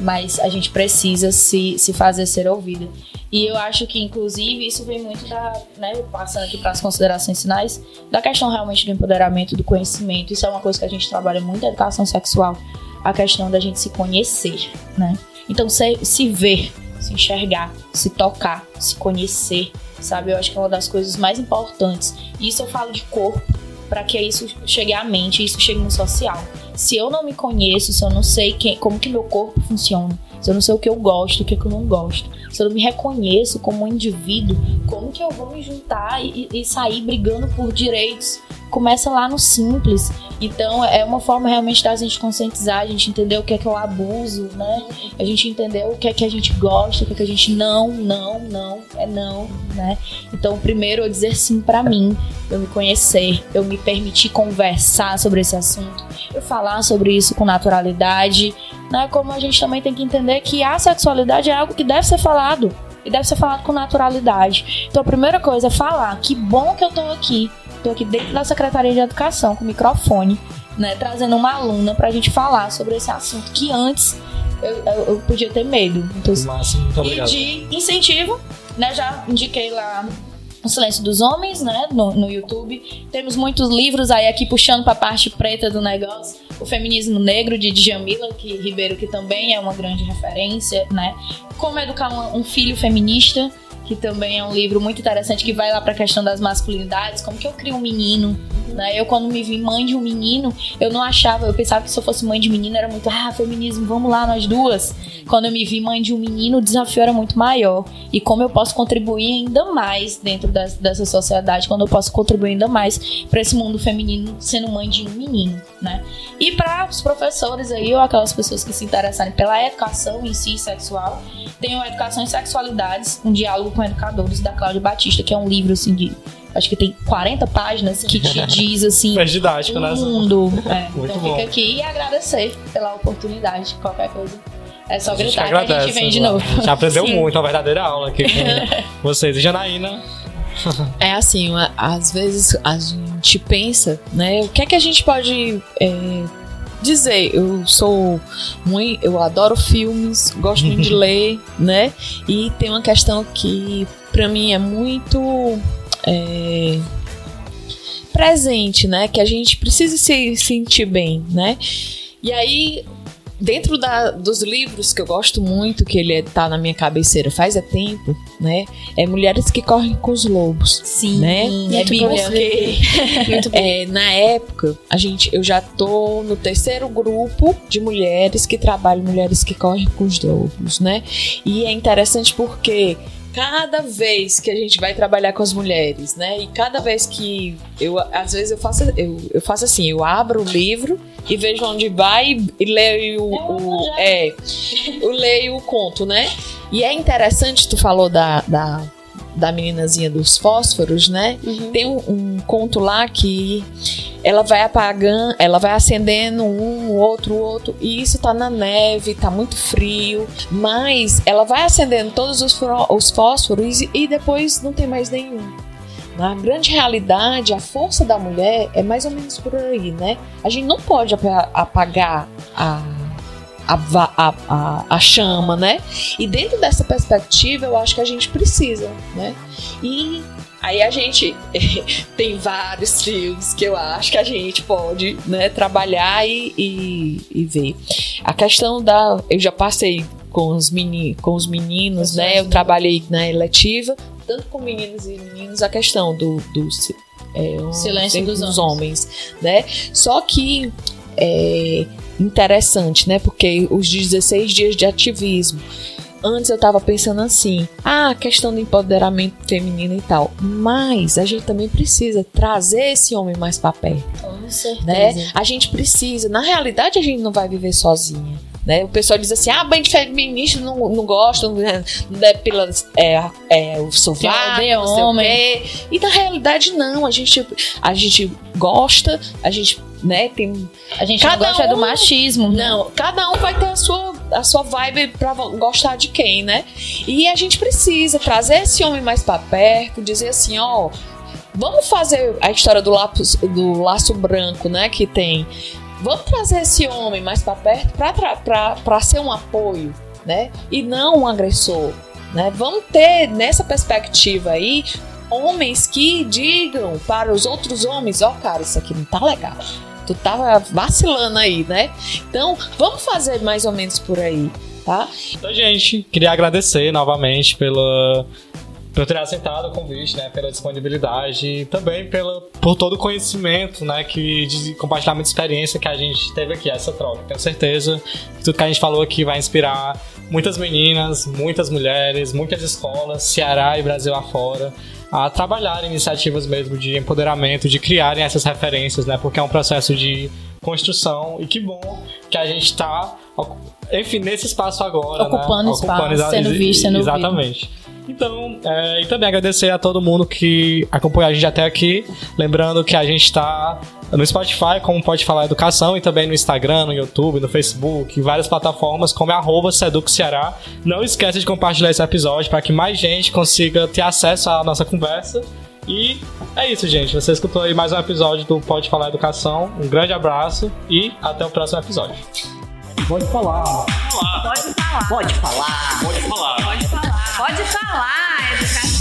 Mas a gente precisa se, se fazer ser ouvida. E eu acho que, inclusive, isso vem muito da, né, passando aqui para as considerações finais, da questão realmente do empoderamento, do conhecimento. Isso é uma coisa que a gente trabalha muito na educação sexual, a questão da gente se conhecer, né? Então, se, se ver, se enxergar, se tocar, se conhecer, sabe? Eu acho que é uma das coisas mais importantes. Isso eu falo de corpo, para que isso chegue à mente, isso chegue no social. Se eu não me conheço, se eu não sei quem, como que meu corpo funciona, se eu não sei o que eu gosto, o que eu não gosto, se eu não me reconheço como um indivíduo, como que eu vou me juntar e, e sair brigando por direitos? Começa lá no simples. Então é uma forma realmente da gente conscientizar, a gente entender o que é que é o abuso, né? A gente entender o que é que a gente gosta, o que é que a gente não, não, não, é não, né? Então, primeiro eu dizer sim pra mim, eu me conhecer, eu me permitir conversar sobre esse assunto, eu falar sobre isso com naturalidade, né? Como a gente também tem que entender que a sexualidade é algo que deve ser falado e deve ser falado com naturalidade. Então a primeira coisa é falar, que bom que eu tô aqui, tô aqui dentro da Secretaria de Educação com microfone, né, trazendo uma aluna pra gente falar sobre esse assunto que antes eu, eu- eu podia ter medo. Então, Márcio, muito e obrigado. de incentivo, né? Já indiquei lá o Silêncio dos Homens, né? No, no YouTube. Temos muitos livros aí aqui puxando pra parte preta do negócio. O Feminismo Negro, de Djamila que, Ribeiro, que também é uma grande referência, né? Como Educar um, um Filho Feminista, que também é um livro muito interessante que vai lá pra questão das masculinidades, como que eu crio um menino, né? Eu quando me vi mãe de um menino, eu não achava, eu pensava que se eu fosse mãe de menino era muito, ah, feminismo, vamos lá nós duas. Quando eu me vi mãe de um menino, o desafio era muito maior. E como eu posso contribuir ainda mais dentro das- dessa sociedade, quando eu posso contribuir ainda mais para esse mundo feminino sendo mãe de um menino, né? E para os professores aí, ou aquelas pessoas que se interessarem pela educação em si sexual, tem o Educação em Sexualidades, um diálogo com educadores da Cláudia Batista, que é um livro assim de acho que tem 40 páginas que te diz assim Foi didático, né? o mundo. É, Muito então bom. fica aqui e agradecer pela oportunidade. Qualquer coisa. É só A gritar que a gente agradece, vem de novo. A gente aprendeu Sim. muito, uma verdadeira aula aqui com vocês. E Janaína, É assim, uma- às vezes a gente pensa, né? O que é que a gente pode é, dizer? Eu sou muito, eu adoro filmes, gosto muito de ler, né? E tem uma questão que pra mim é muito é, presente, né? Que a gente precisa se sentir bem, né? E aí dentro da- dos livros que eu gosto muito, que ele é- tá na minha cabeceira faz é tempo, né? É Mulheres que Correm com os Lobos. Sim, Né? é Muito Bíblia. Porque é, na época, a gente, eu já tô no terceiro grupo de mulheres que trabalham mulheres que correm com os lobos, né? E é interessante porque cada vez que a gente vai trabalhar com as mulheres, né? E cada vez que eu, às vezes eu faço, eu, eu faço assim, eu abro o livro e vejo onde vai e leio o, é, eu leio o conto, né? E é interessante, tu falou da, da, da meninazinha dos fósforos, né? Tem um, um conto lá que ela vai apagando, ela vai acendendo um, outro, outro, e isso tá na neve, tá muito frio, mas ela vai acendendo todos os, os fósforos e, e depois não tem mais nenhum. Na grande realidade, a força da mulher é mais ou menos por aí, né? A gente não pode apa- apagar a, a, a, a, a chama, né? E dentro dessa perspectiva, eu acho que a gente precisa, né? E aí a gente tem vários filmes que eu acho que a gente pode né, trabalhar e, e, e ver. A questão da. Eu já passei com os, meni, com os meninos, né? Eu trabalhei na eletiva, tanto com meninos e meninos, a questão do. do é, um- Silêncio dos homens, né? Só que é interessante, né? Porque os 16 dias de ativismo. Antes eu tava pensando assim, ah, a questão do empoderamento feminino e tal. Mas a gente também precisa trazer esse homem mais pra perto Com certeza. né? A gente precisa. Na realidade, a gente não vai viver sozinha. Né? O pessoal diz assim: ah, banho de feminista não, não gosta, não, não depila é, é, o sovaco, não sei o homem. quê. E na realidade, não. A gente, a gente gosta, a gente né, tem A gente Cada não gosta do um- machismo. né? não, cada um vai ter a sua, a sua vibe pra gostar de quem, né? E a gente precisa trazer esse homem mais pra perto, dizer assim, ó, vamos fazer a história do, lápis, do laço branco, né, que tem. Vamos trazer esse homem mais pra perto pra, tra- pra, pra ser um apoio, né? E não um agressor, né? Vamos ter nessa perspectiva aí homens que digam para os outros homens, ó, cara, isso aqui não tá legal. Tu tava vacilando aí, né? Então, vamos fazer mais ou menos por aí, tá? Então, gente, queria agradecer novamente pela por ter aceitado o convite, né, pela disponibilidade e também pela, por todo o conhecimento, né, que de compartilhamento de experiência que a gente teve aqui, essa troca. Tenho certeza que tudo que a gente falou aqui vai inspirar muitas meninas, muitas mulheres, muitas escolas, Ceará e Brasil afora, a trabalharem iniciativas mesmo de empoderamento, de criarem essas referências, né? Porque é um processo de construção e que bom que a gente está, enfim, nesse espaço agora, Ocupando né? espaço, exa- sendo visto, sendo ouvido. Exatamente. Então, é, e também agradecer a todo mundo que acompanhou a gente até aqui. Lembrando que a gente está no Spotify, como pode falar educação, e também no Instagram, no YouTube, no Facebook, em várias plataformas, como é arroba Seduc Ceará. Não esqueça de compartilhar esse episódio para que mais gente consiga ter acesso à nossa conversa. E é isso, gente. Você escutou aí mais um episódio do Pode Falar Educação. Um grande abraço e até o próximo episódio. Pode falar. Pode falar. Pode falar. Pode falar. Pode falar. Pode falar, educação.